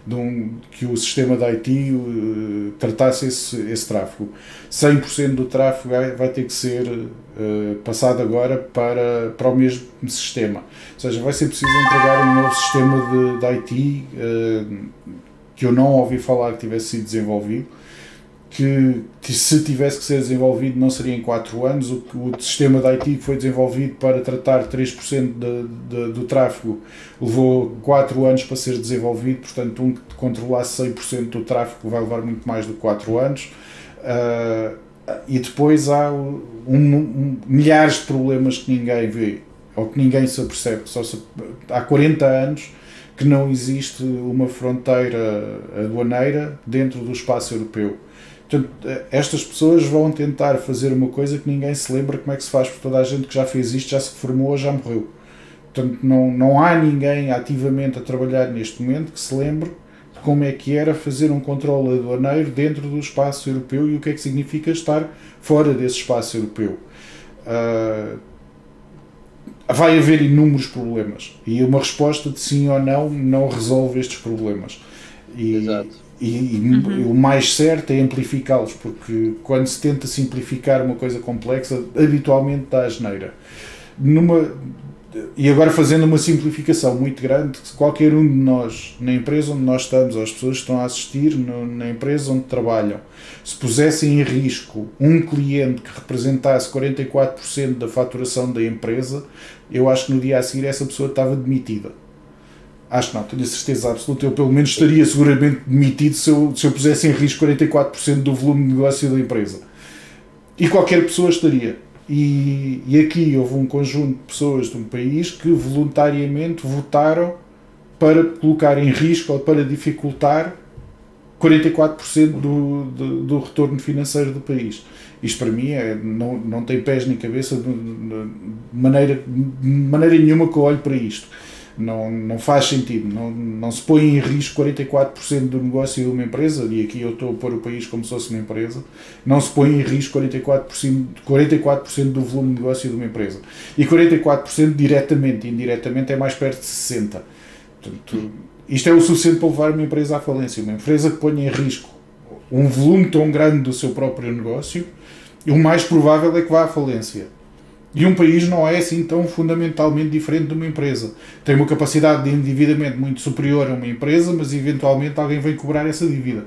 de um, que o sistema da IT uh, tratasse esse, esse tráfego. 100% do tráfego vai, vai, ter que ser uh, passado agora para, para o mesmo sistema. Ou seja, vai ser preciso entregar um novo sistema de, de IT uh, que eu não ouvi falar que tivesse sido desenvolvido que se tivesse que ser desenvolvido não seria em 4 anos. O, o sistema da IT que foi desenvolvido para tratar 3% de, de, do tráfego levou 4 anos para ser desenvolvido, portanto, um que controlasse 100% do tráfego vai levar muito mais do que 4 anos. Uh, e depois há um, um, milhares de problemas que ninguém vê ou que ninguém se apercebe. Só se, há 40 anos que não existe uma fronteira aduaneira dentro do espaço europeu Portanto, estas pessoas vão tentar fazer uma coisa que ninguém se lembra como é que se faz, porque toda a gente que já fez isto já se formou ou já morreu. Portanto, não, não há ninguém ativamente a trabalhar neste momento que se lembre de como é que era fazer um controle aduaneiro dentro do espaço europeu e o que é que significa estar fora desse espaço europeu. Uh, vai haver inúmeros problemas e uma resposta de sim ou não não resolve estes problemas. E, Exato e, uhum. o mais certo é amplificá-los, porque quando se tenta simplificar uma coisa complexa, habitualmente dá asneira. Numa, e agora fazendo uma simplificação muito grande, qualquer um de nós, na empresa onde nós estamos, ou as pessoas que estão a assistir no, na empresa onde trabalham, se pusessem em risco um cliente que representasse 44% da faturação da empresa, eu acho que no dia a seguir essa pessoa estava demitida Acho que não, tenho a certeza absoluta. Eu, pelo menos, estaria seguramente demitido se eu, se eu pusesse em risco 44% do volume de negócio da empresa. E qualquer pessoa estaria. E, e aqui houve um conjunto de pessoas de um país que voluntariamente votaram para colocar em risco ou para dificultar 44% do, do, do, retorno financeiro do país. Isto para mim é, não, não tem pés nem cabeça de, maneira, de maneira nenhuma que eu olho para isto. Não, não faz sentido. Não, não se põe em risco 44% do negócio de uma empresa, e aqui eu estou a pôr o país como se fosse uma empresa, não se põe em risco 44%, 44 do volume de negócio de uma empresa. E 44% diretamente indiretamente é mais perto de 60%. Portanto, isto é o suficiente para levar uma empresa à falência. Uma empresa que ponha em risco um volume tão grande do seu próprio negócio, o mais provável é que vá à falência. E um país não é assim tão fundamentalmente diferente de uma empresa. Tem uma capacidade de endividamento muito superior a uma empresa, mas eventualmente alguém vem cobrar essa dívida.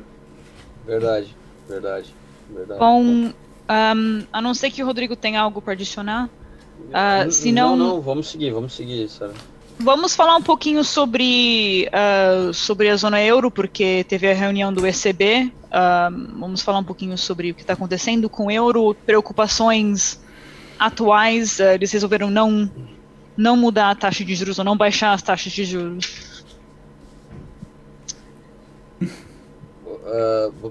Verdade, verdade. verdade. Bom, um, a não ser que o Rodrigo tenha algo para adicionar. Uh, não, não, vamos seguir, vamos seguir, Sarah. Vamos falar um pouquinho sobre, uh, sobre a zona euro, porque teve a reunião do ECB. Uh, ah, vamos falar um pouquinho sobre o que está acontecendo com o euro, preocupações atuais. Uh, eles resolveram não, não mudar a taxa de juros ou não baixar as taxas de juros.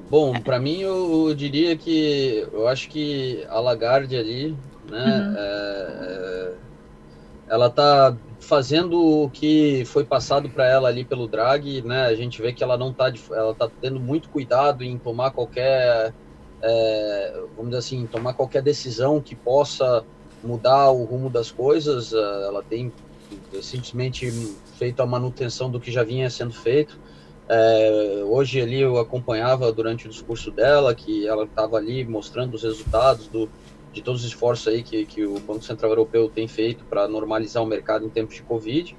bom, para mim eu, eu, diria que eu acho que a Lagarde ali, né, uhum. é, ela está fazendo o que foi passado para ela ali pelo drag, né? A gente vê que ela não está, ela tá tendo muito cuidado em tomar qualquer, é, vamos dizer assim, tomar qualquer decisão que possa mudar o rumo das coisas. É, ela tem simplesmente feito a manutenção do que já vinha sendo feito. É, hoje ali eu acompanhava durante o discurso dela que ela estava ali mostrando os resultados do de todos os esforços aí que, que o Banco Central Europeu tem feito para normalizar o mercado em tempos de Covid.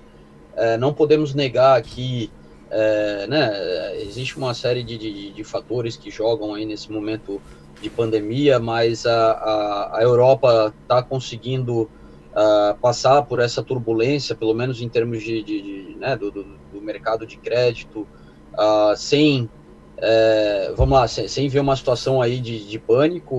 É, não podemos negar que é, né, existe uma série de, de, de, fatores que jogam aí nesse momento de pandemia, mas a, a, a Europa está conseguindo uh, passar por essa turbulência, pelo menos em termos de, de, né, do, do, do, mercado de crédito, uh, sem é, vamos lá, sem, sem, ver uma situação aí de, de pânico,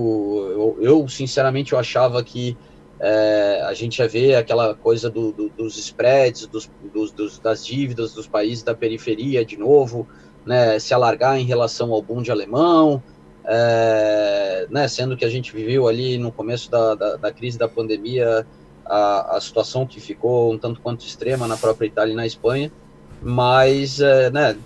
eu, eu, sinceramente eu achava que é, a gente ia ver aquela coisa do, do, dos spreads, dos, dos, das dívidas dos países da periferia de novo, né, se alargar em relação ao boom de alemão, é, né, sendo que a gente viveu ali no começo da, da, da crise da pandemia a, a, situação que ficou um tanto quanto extrema na própria Itália e na Espanha, mas é, né,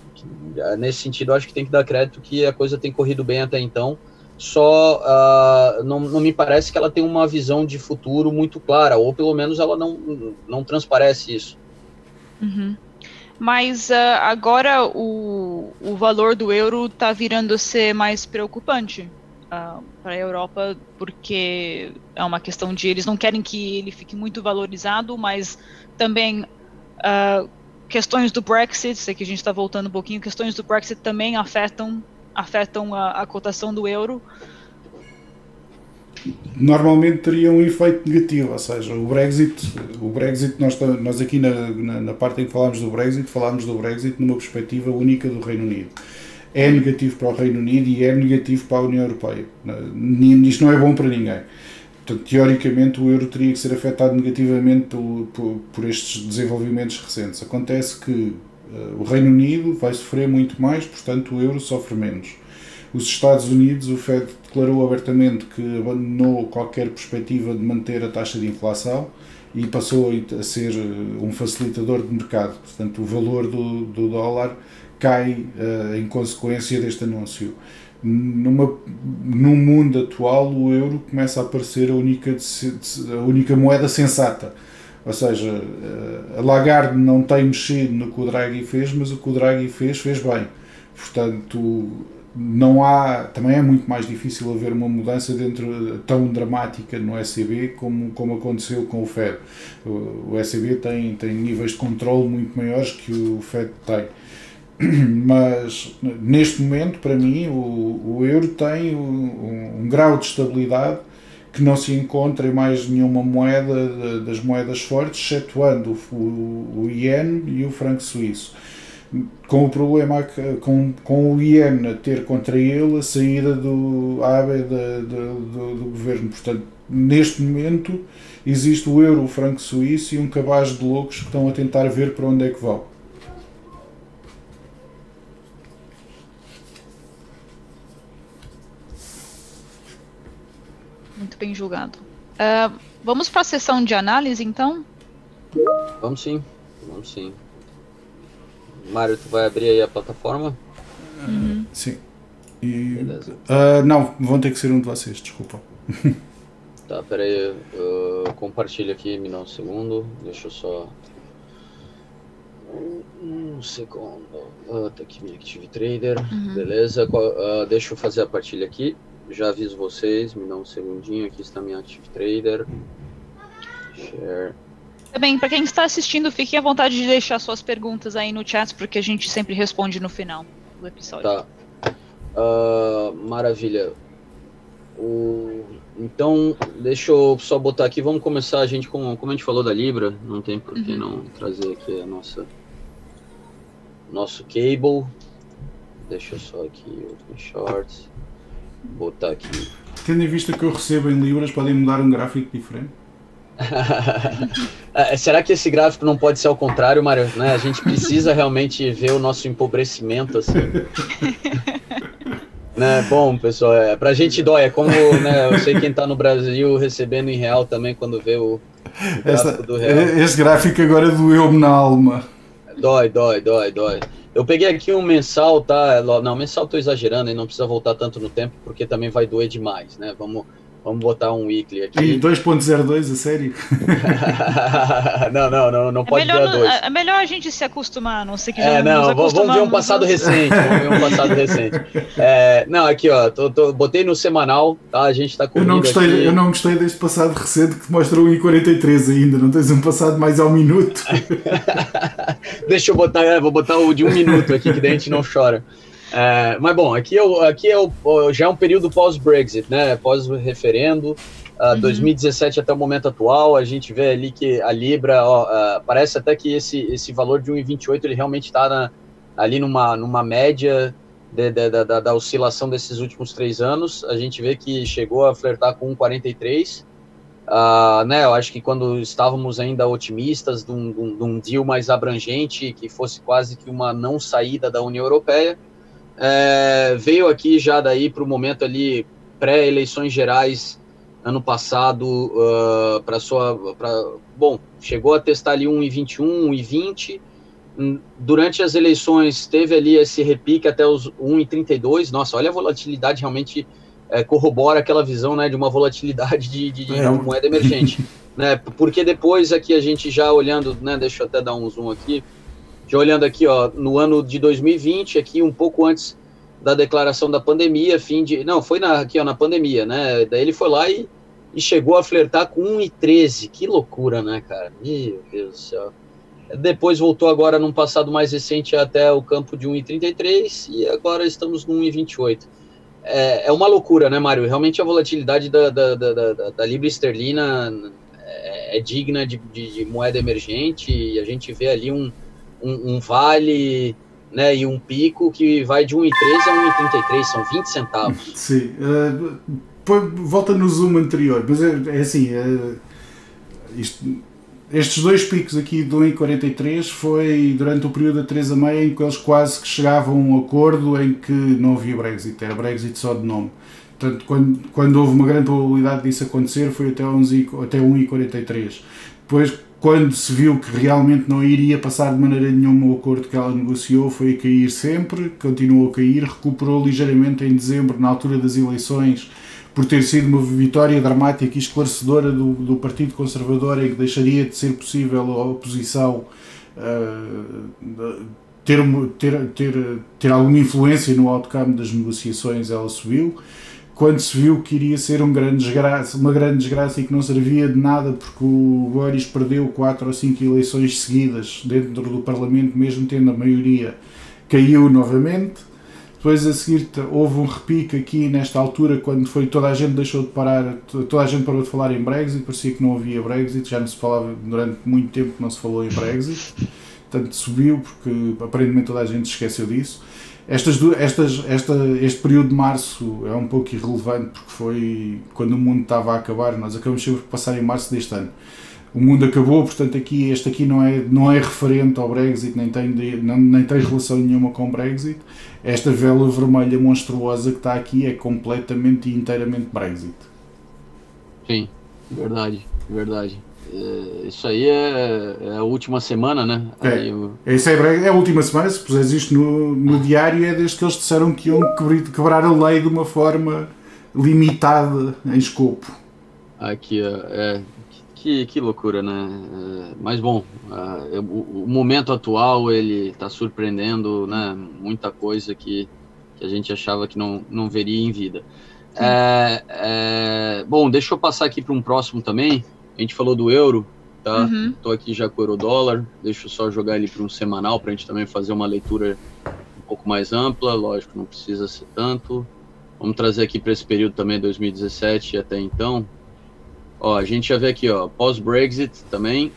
nesse sentido, acho que tem que dar crédito que a coisa tem corrido bem até então. Só uh, não, não me parece que ela tem uma visão de futuro muito clara, ou pelo menos ela não, não transparece isso. Uhum. Mas uh, agora o, o valor do euro está virando ser mais preocupante uh, para a Europa, porque é uma questão de eles não querem que ele fique muito valorizado, mas também questões do Brexit, sei que a gente está voltando um pouquinho, questões do Brexit também afetam, afetam a, a cotação do euro. Normalmente teria um efeito negativo, ou seja, o Brexit, o Brexit nós, nós aqui na, na, na parte em que falámos do Brexit, falámos do Brexit numa perspectiva única do Reino Unido. É negativo para o Reino Unido e é negativo para a União Europeia. Isto não é bom para ninguém. Portanto, teoricamente, o euro teria que ser afetado negativamente por, por, por estes desenvolvimentos recentes. Acontece que o Reino Unido vai sofrer muito mais, portanto, o euro sofre menos. Os Estados Unidos, o Fed declarou abertamente que abandonou qualquer perspectiva de manter a taxa de inflação e passou a ser eh, um facilitador de mercado. Portanto, o valor do, do dólar cai uh, em consequência deste anúncio numa, num mundo atual o euro começa a aparecer a única, a única moeda sensata. Ou seja, eh, a Lagarde não tem mexido no que o Draghi fez, mas o que o Draghi fez, fez bem. Portanto, não há, também é muito mais difícil haver uma mudança dentro tão dramática no ECB como, como aconteceu com o Fed. O, ECB tem, tem níveis de controle muito maiores que o Fed tem. mas neste momento, para mim, o, o euro tem um, um, grau de estabilidade que não se encontra em mais nenhuma moeda das moedas fortes, excetuando o, o, o iene e o franco suíço. com o problema com, com o a ter contra ele a saída do ABE da, do, do governo. Portanto, neste momento existe o euro, o franco suíço e um cabaz de loucos que estão a tentar ver para onde é que vão. Bem julgado. Uh, vamos para a sessão de análise, então? Vamos sim, vamos sim. Mário, tu vai abrir aí a plataforma? Uhum. Sim. E, Beleza. Uh, não, vão ter que ser um de vocês, desculpa. Tá, peraí, uh, compartilha aqui, me dá um segundo, deixa eu só... Um, um segundo, uh, tá aqui minha Active Trader, uhum. beleza, uh, deixa eu fazer a partilha aqui, já aviso vocês, me dá um segundinho, aqui está minha Active Trader, share... Também, para quem está assistindo, fiquem à vontade de deixar suas perguntas aí no chat, porque a gente sempre responde no final do episódio. Tá. Uh, maravilha. O... Então, deixa eu só botar aqui, vamos começar a gente com, como a gente falou da Libra, não tem por que uhum. não trazer aqui a nossa nosso cable. Deixa eu só aqui open shorts, botar aqui. Tendo em vista que eu recebo em libras, podem mudar um gráfico diferente? É, será que esse gráfico não pode ser ao contrário, Mário? Né? A gente precisa realmente ver o nosso empobrecimento assim. né? Bom, pessoal, é, pra gente dói. É como né, eu sei quem tá no Brasil recebendo em real também quando vê o, gráfico do real. Esse gráfico agora doeu-me na alma. Dói, dói, dói, dói. Eu peguei aqui um mensal, tá? Não, mensal tô exagerando e não precisa voltar tanto no tempo porque também vai doer demais, né? Vamos Vamos botar um weekly aqui. E 2.02, a sério? não, não, não, não pode é melhor, dois. É melhor a gente se acostumar, não sei que É, não, vamos ver um passado recente, vamos ver um passado recente. É, não, aqui ó, tô, tô, botei no semanal, tá? A gente tá com eu não gostei, aqui. Eu não gostei deste passado recente que mostra 1,43 ainda, não tens um passado mais ao minuto. Deixa eu botar, é, vou botar o de um minuto aqui, que daí a gente não chora. É, mas bom, aqui, é, o, aqui é o, já é um período pós-Brexit, né? Pós-referendo. Uh, uhum. 2017 até o momento atual, a gente vê ali que a Libra, ó, uh, parece até que esse, esse valor de 1,28 ele realmente está ali numa, numa média de, de, de, da, da, oscilação desses últimos três anos. A gente vê que chegou a flertar com 1,43. Uh, ah, né, eu acho que quando estávamos ainda otimistas de, um, de um deal mais abrangente, que fosse quase que uma não saída da União Europeia, é, veio aqui já daí para o momento ali pré-eleições gerais ano passado uh, para sua pra, bom chegou a testar ali 1,21 1,20 hum, durante as eleições teve ali esse repique até os 1,32 nossa olha a volatilidade realmente é, corrobora aquela visão né de uma volatilidade de, de, de é. moeda emergente né? Porque depois aqui a gente já olhando né deixa eu até dar um zoom aqui já olhando aqui, ó, no ano de 2020, aqui um pouco antes da declaração da pandemia, fim de. Não, foi na, aqui, ó, na pandemia, né? Daí ele foi lá e, e chegou a flertar com 1,13. Que loucura, né, cara? Meu Deus do céu. Depois voltou agora num passado mais recente até o campo de 1,33 e agora estamos no 1,28. É, é uma loucura, né, Mário? Realmente a volatilidade da, da, da, da, da Libra esterlina é, é digna de, de, de moeda emergente e a gente vê ali um, um, um vale né, e um pico que vai de 1,13 a 1,33, são 20 centavos. Sim, uh, volta no zoom anterior, mas é, é assim, uh, isto, estes dois picos aqui do 1,43 foi durante o período da Teresa May em que eles quase que chegavam a um acordo em que não havia Brexit, era Brexit só de nome. Portanto, quando, quando houve uma grande probabilidade disso acontecer foi até, 11, até 1,43. Depois, quando se viu que realmente não iria passar de maneira nenhuma o acordo que ela negociou, foi a cair sempre, continuou a cair, recuperou ligeiramente em dezembro, na altura das eleições, por ter sido uma vitória dramática e esclarecedora do, do Partido Conservador, em que deixaria de ser possível a oposição uh, ter, ter, ter, ter alguma influência no outcome das negociações, ela subiu quando se viu que iria ser um grande desgraça, uma grande desgraça e que não servia de nada porque o Boris perdeu quatro ou cinco eleições seguidas dentro do Parlamento, mesmo tendo a maioria, caiu novamente. Depois a seguir houve um repique aqui nesta altura quando foi toda a gente deixou de parar, toda a gente parou de falar em Brexit, parecia que não havia Brexit, já não se falava durante muito tempo não se falou em Brexit. portanto subiu porque aparentemente toda a gente esqueceu disso. Estas, estas, esta, este período de março é um pouco irrelevante porque foi quando o mundo estava a acabar, nós acabamos sempre por passar em março deste ano. O mundo acabou, portanto aqui, este aqui não é, não é referente ao Brexit, nem tem, não, nem tem relação nenhuma com o Brexit. Esta vela vermelha monstruosa que está aqui é completamente e inteiramente Brexit. Sim, verdade, verdade. É, isso aí é, é, a última semana, né? É, eu... isso é, é a última semana, se puseres isto no, no diário, é desde que eles disseram que iam quebrar a lei de uma forma limitada em escopo. Aqui, é, que, que loucura, né? É, mas bom, é, o, o, momento atual ele está surpreendendo, né? Muita coisa que, que a gente achava que não, não veria em vida. É, é, bom, deixa eu passar aqui para um próximo também. A gente falou do euro, tá? Uhum. Tô aqui já com o euro dólar. Deixa eu só jogar ele para um semanal para a gente também fazer uma leitura um pouco mais ampla. Lógico, não precisa ser tanto. Vamos trazer aqui para esse período também 2017 e até então. Ó, a gente já vê aqui, ó, pós-Brexit também.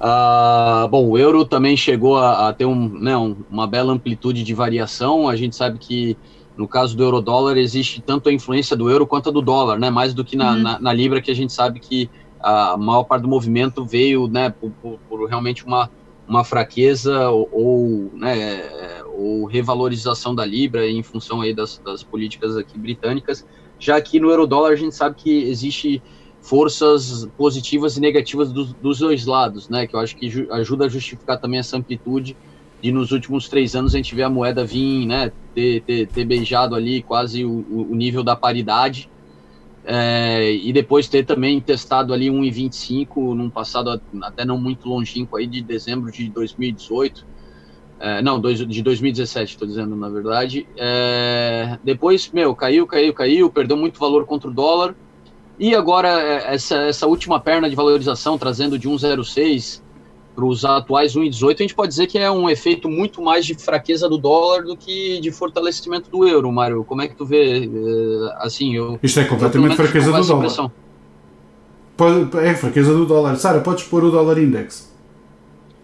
Ah, bom, o euro também chegou a, a ter um, né, um, uma bela amplitude de variação. A gente sabe que no caso do euro-dólar, existe tanto a influência do euro quanto a do dólar, né? Mais do que na, uhum. na, na, Libra, que a gente sabe que a maior parte do movimento veio, né, por, por, por realmente uma, uma fraqueza ou, ou, né, ou revalorização da Libra em função aí das, das políticas aqui britânicas. Já aqui no euro-dólar, a gente sabe que existe forças positivas e negativas dos, dos dois lados, né? Que eu acho que ajuda a justificar também essa amplitude de nos últimos três anos a gente vê a moeda vir, né, ter, ter, ter beijado ali quase o, o nível da paridade, é, e depois ter também testado ali 1,25 num passado até não muito longínquo aí de dezembro de 2018, é, não, de 2017, estou dizendo na verdade. É, depois, meu, caiu, caiu, caiu, perdeu muito valor contra o dólar. E agora, é, essa, essa última perna de valorização, trazendo de 1,06 para os atuais 1,18, a gente pode dizer que é um efeito muito mais de fraqueza do dólar do que de fortalecimento do euro, Mário. Como é que tu vê? Eh, assim, eu. Isto é completamente fraqueza do dólar. Pode, é fraqueza do dólar. Sara, podes pôr o dólar index?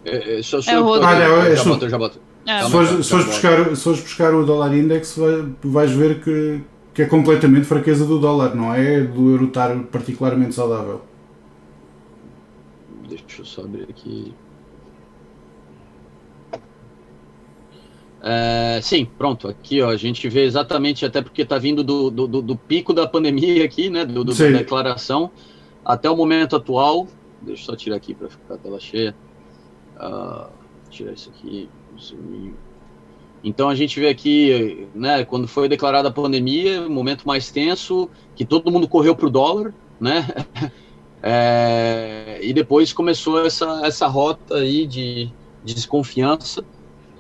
É, é, só, só é o ah, não, é, já boto, já boto. É. Se fores, se, fores buscar, se fores buscar o dólar index, vais ver que, que é completamente fraqueza do dólar, não é do euro estar particularmente saudável. Deixa eu só abrir aqui. É, sim, pronto. Aqui ó, a gente vê exatamente, até porque está vindo do, do, do, pico da pandemia aqui, né? Do, do da declaração até o momento atual. Deixa eu só tirar aqui para ficar a tela cheia. Uh, tirar isso aqui. Então a gente vê aqui, né? Quando foi declarada a pandemia, momento mais tenso, que todo mundo correu para o dólar, né? É, e depois começou essa, essa rota aí de, de desconfiança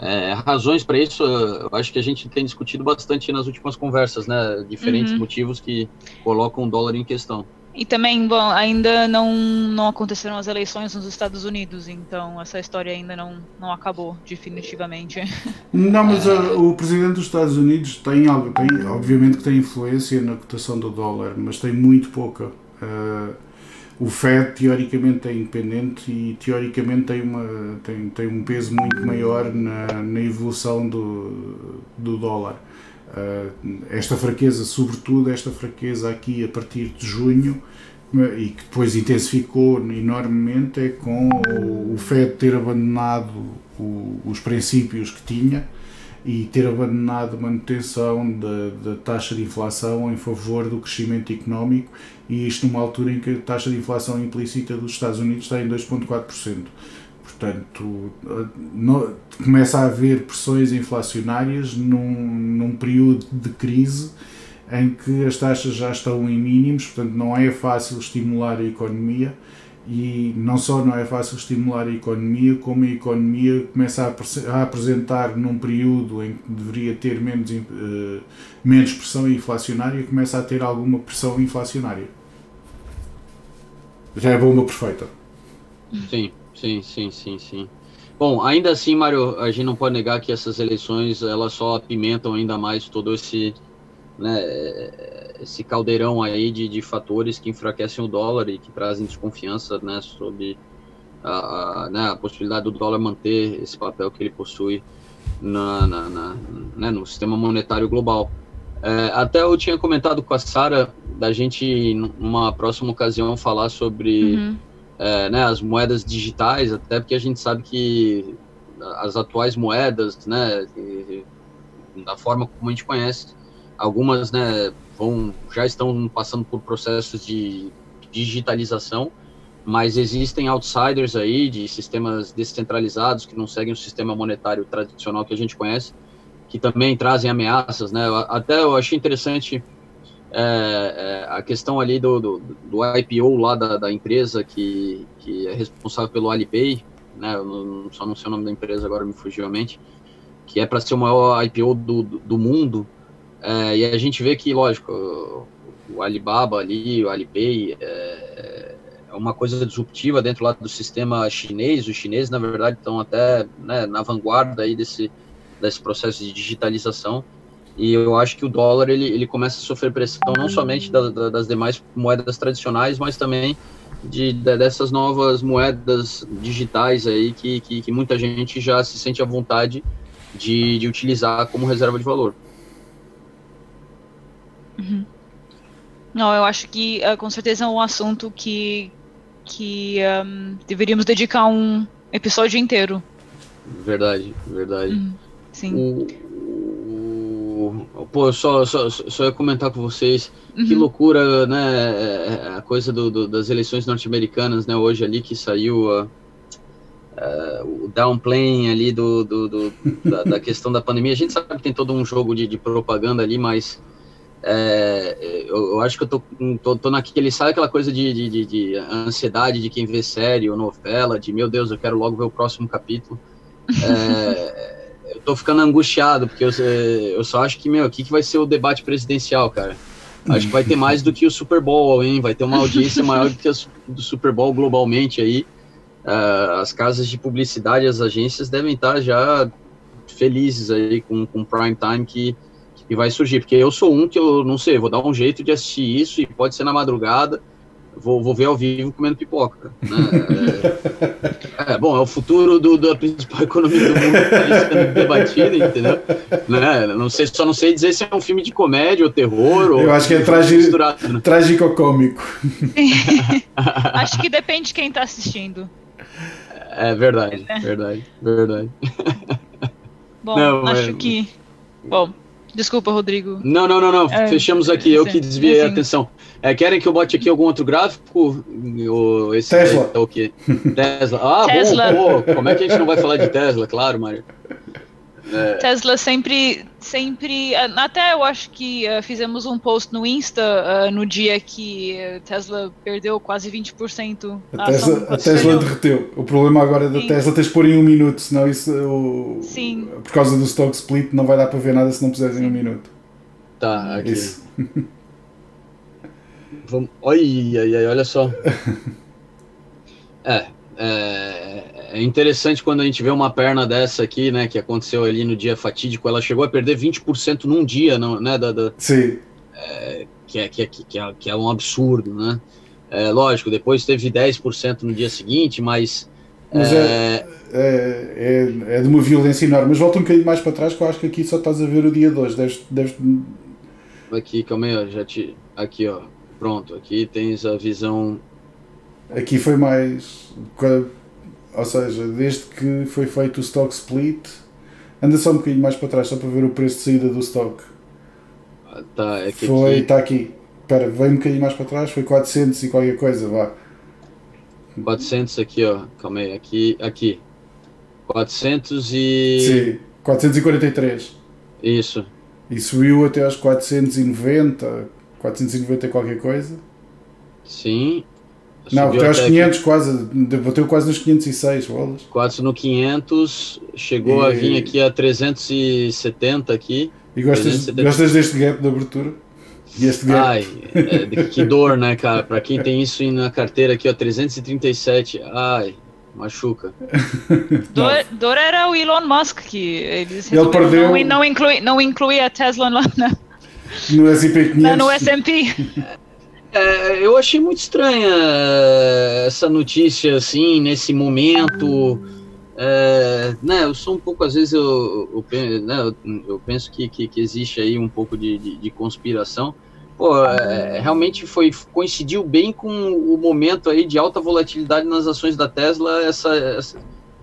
é, razões para isso, eu acho que a gente tem discutido bastante nas últimas conversas, né? Diferentes uhum. motivos que colocam o dólar em questão. E também, bom, ainda não, não aconteceram as eleições nos Estados Unidos, então essa história ainda não, não acabou definitivamente. Não, mas uh, o presidente dos Estados Unidos tem algo, tem, obviamente que tem influência na cotação do dólar, mas tem muito pouca. Uh, o Fed teoricamente é independente e teoricamente tem, uma, tem, tem um peso muito maior na, na evolução do, do dólar. Uh, esta fraqueza, sobretudo esta fraqueza aqui a partir de junho, e que depois intensificou enormemente, é com o, o Fed ter abandonado o, os princípios que tinha e ter abandonado a manutenção da, da, taxa de inflação em favor do crescimento económico e isto numa altura em que a taxa de inflação implícita dos Estados Unidos está em 2,4%. Portanto, no, começa a haver pressões inflacionárias num, num período de crise em que as taxas já estão em mínimos, portanto não é fácil estimular a economia e não só não é fácil estimular a economia, como a economia começa a, a apresentar num período em que deveria ter menos, uh, menos pressão inflacionária, começa a ter alguma pressão inflacionária. Já é bomba perfeita. Sim, sim, sim, sim, sim. Bom, ainda assim, Mário, a gente não pode negar que essas eleições elas só apimentam ainda mais todo esse né, esse caldeirão aí de, de fatores que enfraquecem o dólar e que trazem desconfiança né, sobre a, a, né, a possibilidade do dólar manter esse papel que ele possui na, na, na né, no sistema monetário global. É, até eu tinha comentado com a Sara da gente, numa próxima ocasião, falar sobre uhum. é, né, as moedas digitais, até porque a gente sabe que as atuais moedas, né, da forma como a gente conhece, algumas né, vão, já estão passando por processos de digitalização, mas existem outsiders aí de sistemas descentralizados que não seguem o sistema monetário tradicional que a gente conhece, que também trazem ameaças, né? Até eu achei interessante é, é, a questão ali do, do, do IPO lá da, da, empresa que, que é responsável pelo Alipay, né? Eu só não sei o nome da empresa agora, me fugiu a mente, que é para ser o maior IPO do, do mundo. É, e a gente vê que, lógico, o Alibaba ali, o Alipay, é, é uma coisa disruptiva dentro lá do sistema chinês. Os chineses, na verdade, estão até né, na vanguarda aí desse desse processo de digitalização. E eu acho que o dólar ele, ele começa a sofrer pressão não somente da, da, das demais moedas tradicionais, mas também de, de, dessas novas moedas digitais aí que, que, que, muita gente já se sente à vontade de, de utilizar como reserva de valor. Uhum. Não, eu acho que uh, com certeza é um assunto que, que um, deveríamos dedicar um episódio inteiro. Verdade, verdade. Uhum. Sim. O, o, pô, só, só, só ia comentar com vocês uhum. que loucura, né? É, é, a coisa do, do, das eleições norte-americanas, né? Hoje ali que saiu a, a, o downplaying ali do, do, do da, da, questão da pandemia. A gente sabe que tem todo um jogo de, de propaganda ali, mas é, eu, eu, acho que eu tô, tô, tô naquele, sabe aquela coisa de, de, de, de ansiedade de quem vê série ou novela, de meu Deus, eu quero logo ver o próximo capítulo. É, eu tô ficando angustiado, porque eu, eu só acho que, meu, o que, que vai ser o debate presidencial, cara? Acho que vai ter mais do que o Super Bowl, hein? Vai ter uma audiência maior do que a do Super Bowl globalmente aí. Uh, as casas de publicidade, as agências devem estar já felizes aí com o prime time que, que vai surgir. Porque eu sou um que eu não sei, vou dar um jeito de assistir isso e pode ser na madrugada vou, vou ver ao vivo comendo pipoca. Né? É, é, bom, é o futuro do, da principal economia do mundo que está sendo debatido, entendeu? Né? Não sei, só não sei dizer se é um filme de comédia ou terror. Eu acho que é tragi né? trágico-cômico. acho que depende de quem está assistindo. É verdade, é. verdade, verdade. Bom, não, acho que. Bom, Desculpa, Rodrigo. Não, não, não, não. É, Fechamos aqui. Eu que desviei a atenção. É, querem que eu bote aqui algum outro gráfico? Ou esse Tesla. É o quê? Tesla. Ah, Tesla. bom, pô. Como é que a gente não vai falar de Tesla? Claro, Mário. É. Tesla sempre, sempre, até eu acho que uh, fizemos um post no Insta uh, no dia que Tesla perdeu quase 20%. A, Tesla, a Tesla derreteu. O problema agora da Sim. Tesla tens de pôr em um minuto, senão isso, o, Sim. por causa do stock split, não vai dar para ver nada se não puseres em um minuto. Tá, aqui. Isso. Vamos, oi, oi, olha só. é, é, é, interessante quando a gente vê uma perna dessa aqui, né, que aconteceu ali no dia fatídico, ela chegou a perder 20% num dia, não, né, da, da Sim. É, que, é, que, é, que, é, que é um absurdo, né? É, lógico, depois teve 10% no dia seguinte, mas... mas é, é, é, é, de uma violência enorme. Mas volta um bocadinho mais para trás, que eu acho que aqui só estás a ver o dia 2. Deves, deves... Aqui, calma aí, ó, já te... Aqui, ó. Pronto, aqui tens a visão Aqui foi mais. Ou seja, desde que foi feito o stock split, anda só um bocadinho mais para trás, só para ver o preço de saída do stock. Ah, tá, é que foi, está aqui. Espera, vem um bocadinho mais para trás, foi 400 e qualquer coisa, vá. 400 aqui, ó, calma aí, aqui, aqui. 400 e. Sim, 443. Isso. E subiu até aos 490, 490 e qualquer coisa. Sim, não, até aos 500 aqui. quase, bateu quase nos 506 bolas. Quase no 500, chegou e... a vir aqui a 370 aqui. E gostas, gostas deste gap de abertura? E este gap? Ai, é, que dor, né, cara? Para quem tem isso na carteira aqui, ó, 337, ai, machuca. dor, dor era o Elon Musk, que eles Ele perdeu... não, não, inclui, não inclui a Tesla lá no S&P 500. Não, no S&P. É, eu achei muito estranha essa notícia, assim, nesse momento. É, né, eu sou um pouco, às vezes, eu, eu, né, eu penso que, que, que, existe aí um pouco de, de, de conspiração. Pô, é, realmente foi coincidiu bem com o momento aí de alta volatilidade nas ações da Tesla, essa, essa,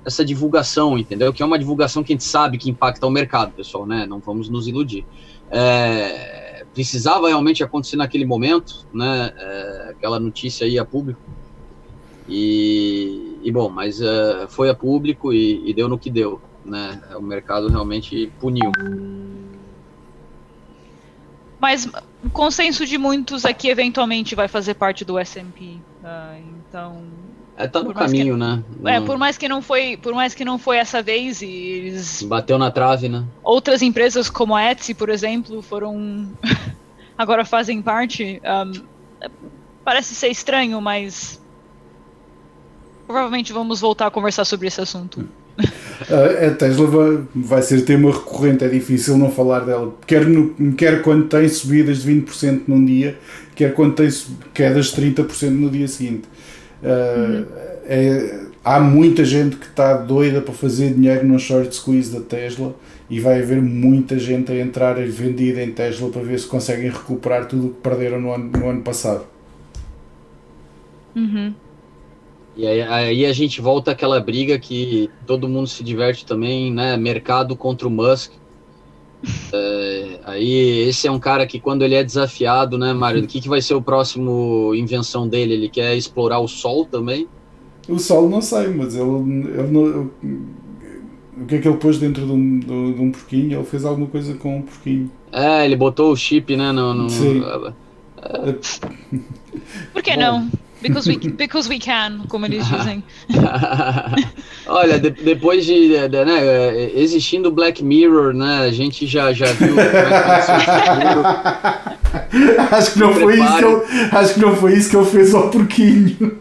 essa divulgação, entendeu? Que é uma divulgação que a gente sabe que impacta o mercado, pessoal, né? Não vamos nos iludir. É, precisava realmente acontecer naquele momento, né? É, aquela notícia aí a público. E, e bom, mas é, foi a público e, e, deu no que deu, né? O mercado realmente puniu. Mas o consenso de muitos aqui eventualmente vai fazer parte do S&P, uh, ah, então é, tá no caminho, que, né? É, por mais que não foi, por mais que não foi essa vez, eles bateu na trave, né? Outras empresas como a Etsy, por exemplo, foram agora fazem parte. Um, parece ser estranho, mas provavelmente vamos voltar a conversar sobre esse assunto. A Tesla vai, vai, ser tema recorrente, é difícil não falar dela. Quer, no, quer quando tem subidas de 20% num dia, quer quando tem quedas de 30% no dia seguinte. Uhum. É, há muita gente que está doida para fazer dinheiro no short squeeze da Tesla e vai haver muita gente a entrar vendida em Tesla para ver se conseguem recuperar tudo o que perderam no ano, no ano passado. Uhum. E aí, aí, a gente volta àquela briga que todo mundo se diverte também, né? Mercado contra o Musk. É, aí esse é um cara que quando ele é desafiado, né, Mário? O que, que vai ser o próximo invenção dele? Ele quer explorar o Sol também? O Sol não sei, mas ele, ele não, o que é que ele pôs dentro de um, de, de um porquinho? Ele fez alguma coisa com um porquinho. É, ele botou o chip, né? No, no... Sim. Por que Bom. não? Because we, because we can, como eles dizem. Olha, de, depois de, de, de, né, existindo Black Mirror, né, a gente já, já viu é acho que não foi isso que ele, acho que não foi isso que ele fez ao porquinho.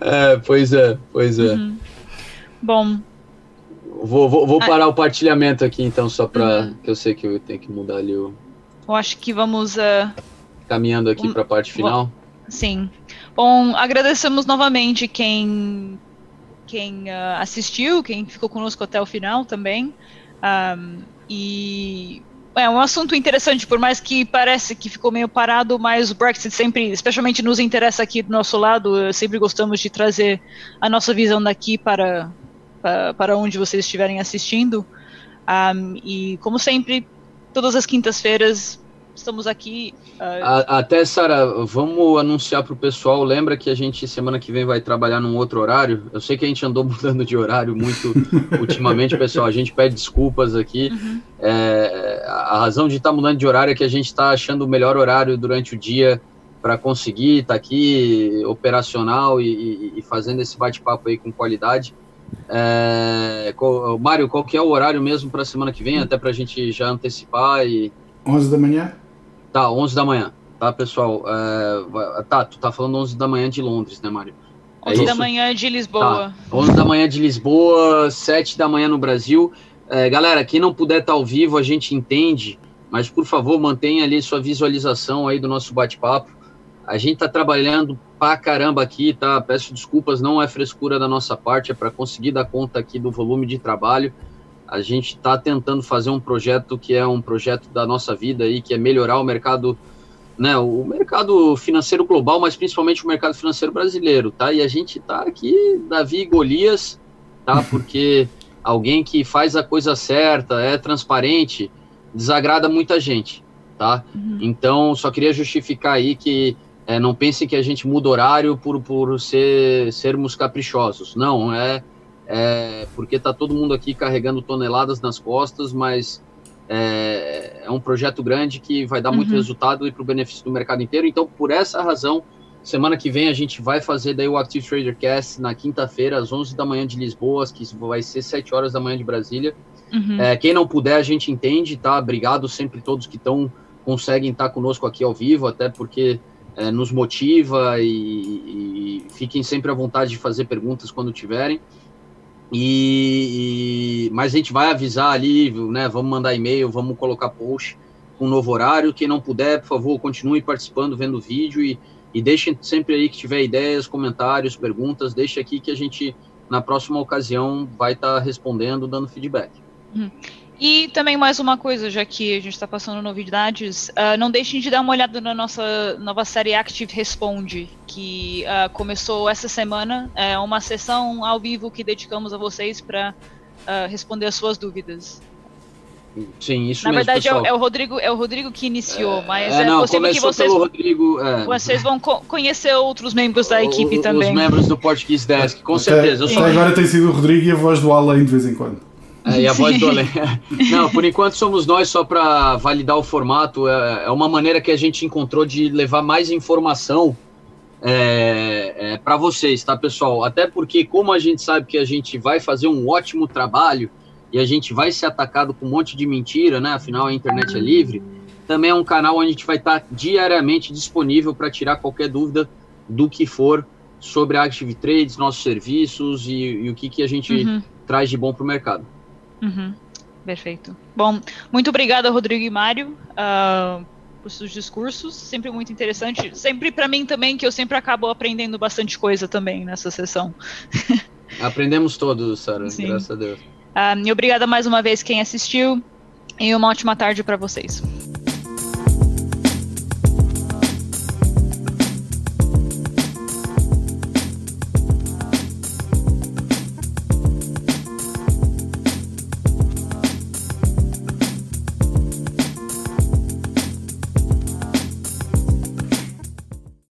é, pois é, pois é. Uhum. Bom. Vou, vou, vou ah. parar ah. o partilhamento aqui, então, só para uhum. que eu sei que eu tenho que mudar ali o. Eu acho que vamos. Uh... Caminhando aqui um, para a parte final. Sim. Bom, agradecemos novamente quem, quem uh, assistiu, quem ficou conosco até o final também. Um, e é um assunto interessante, por mais que parece que ficou meio parado, mas o Brexit sempre, especialmente nos interessa aqui do nosso lado, sempre gostamos de trazer a nossa visão daqui para, para, para onde vocês estiverem assistindo. Um, e, como sempre, todas as quintas-feiras estamos aqui. Uh... Até, Sara, vamos anunciar para o pessoal. Lembra que a gente semana que vem vai trabalhar num outro horário? Eu sei que a gente andou mudando de horário muito ultimamente, pessoal. A gente pede desculpas aqui. Uhum. É, a razão de estar tá mudando de horário é que a gente está achando o melhor horário durante o dia para conseguir estar tá aqui operacional e, e, e fazendo esse bate-papo aí com qualidade. É, qual, Mário, qual que é o horário mesmo para a semana que vem, até para a gente já antecipar e 11 da manhã? Tá, 11 da manhã, tá, pessoal? É, tá, tu tá falando 11 da manhã de Londres, né, Mário? 11 é da manhã de Lisboa. Tá, 11 da manhã de Lisboa, 7 da manhã no Brasil. É, galera, quem não puder estar tá ao vivo, a gente entende, mas por favor, mantenha ali sua visualização aí do nosso bate-papo. A gente tá trabalhando pra caramba aqui, tá? Peço desculpas, não é frescura da nossa parte, é para conseguir dar conta aqui do volume de trabalho a gente está tentando fazer um projeto que é um projeto da nossa vida aí, que é melhorar o mercado, né, o mercado financeiro global, mas principalmente o mercado financeiro brasileiro, tá? E a gente está aqui, Davi e Golias, tá? Porque alguém que faz a coisa certa, é transparente, desagrada muita gente, tá? Uhum. Então, só queria justificar aí que é, não pensem que a gente muda horário por, por ser, sermos caprichosos. Não, é é, porque está todo mundo aqui carregando toneladas nas costas, mas é, é um projeto grande que vai dar muito uhum. resultado e para o benefício do mercado inteiro. Então, por essa razão, semana que vem a gente vai fazer daí o Active Trader Cast na quinta-feira, às 11 da manhã de Lisboa, que vai ser 7 horas da manhã de Brasília. Uhum. É, quem não puder, a gente entende, tá? Obrigado sempre todos que estão conseguem estar tá conosco aqui ao vivo, até porque é, nos motiva e, e, fiquem sempre à vontade de fazer perguntas quando tiverem. E, e, mas a gente vai avisar ali, né? Vamos mandar e-mail, vamos colocar post com um novo horário. Quem não puder, por favor, continue participando, vendo o vídeo e, e deixem sempre aí que tiver ideias, comentários, perguntas, deixe aqui que a gente, na próxima ocasião, vai estar tá respondendo, dando feedback. Uhum. E também mais uma coisa, já que a gente está passando novidades, uh, não deixem de dar uma olhada na nossa nova série Active Responde, que uh, começou essa semana. É uma sessão ao vivo que dedicamos a vocês para uh, responder as suas dúvidas. Sim, isso Na mesmo, verdade, é, é, o Rodrigo, é o Rodrigo que iniciou, é, mas é, é não, possível que vocês, Rodrigo, é. vocês vão co conhecer outros membros da equipe o, também. Os membros do Portuguese Desk, com até, certeza. Até agora tem sido o Rodrigo e a voz do além de vez em quando. É, e a voz do além. Não, por enquanto somos nós só para validar o formato. É, é, uma maneira que a gente encontrou de levar mais informação é, é, para vocês, tá, pessoal? Até porque, como a gente sabe que a gente vai fazer um ótimo trabalho e a gente vai ser atacado com um monte de mentira, né? Afinal, a internet é livre. Também é um canal onde a gente vai estar tá diariamente disponível para tirar qualquer dúvida do que for sobre a Active Trades, nossos serviços e, e o que, que a gente uhum. traz de bom para o mercado. Uhum. Perfeito. Bom, muito obrigada, Rodrigo e Mário, uh, por seus discursos. Sempre muito interessante. Sempre para mim também, que eu sempre acabo aprendendo bastante coisa também nessa sessão. Aprendemos todos, Sara, graças a Deus. Uh, e obrigada mais uma vez quem assistiu e uma ótima tarde para vocês.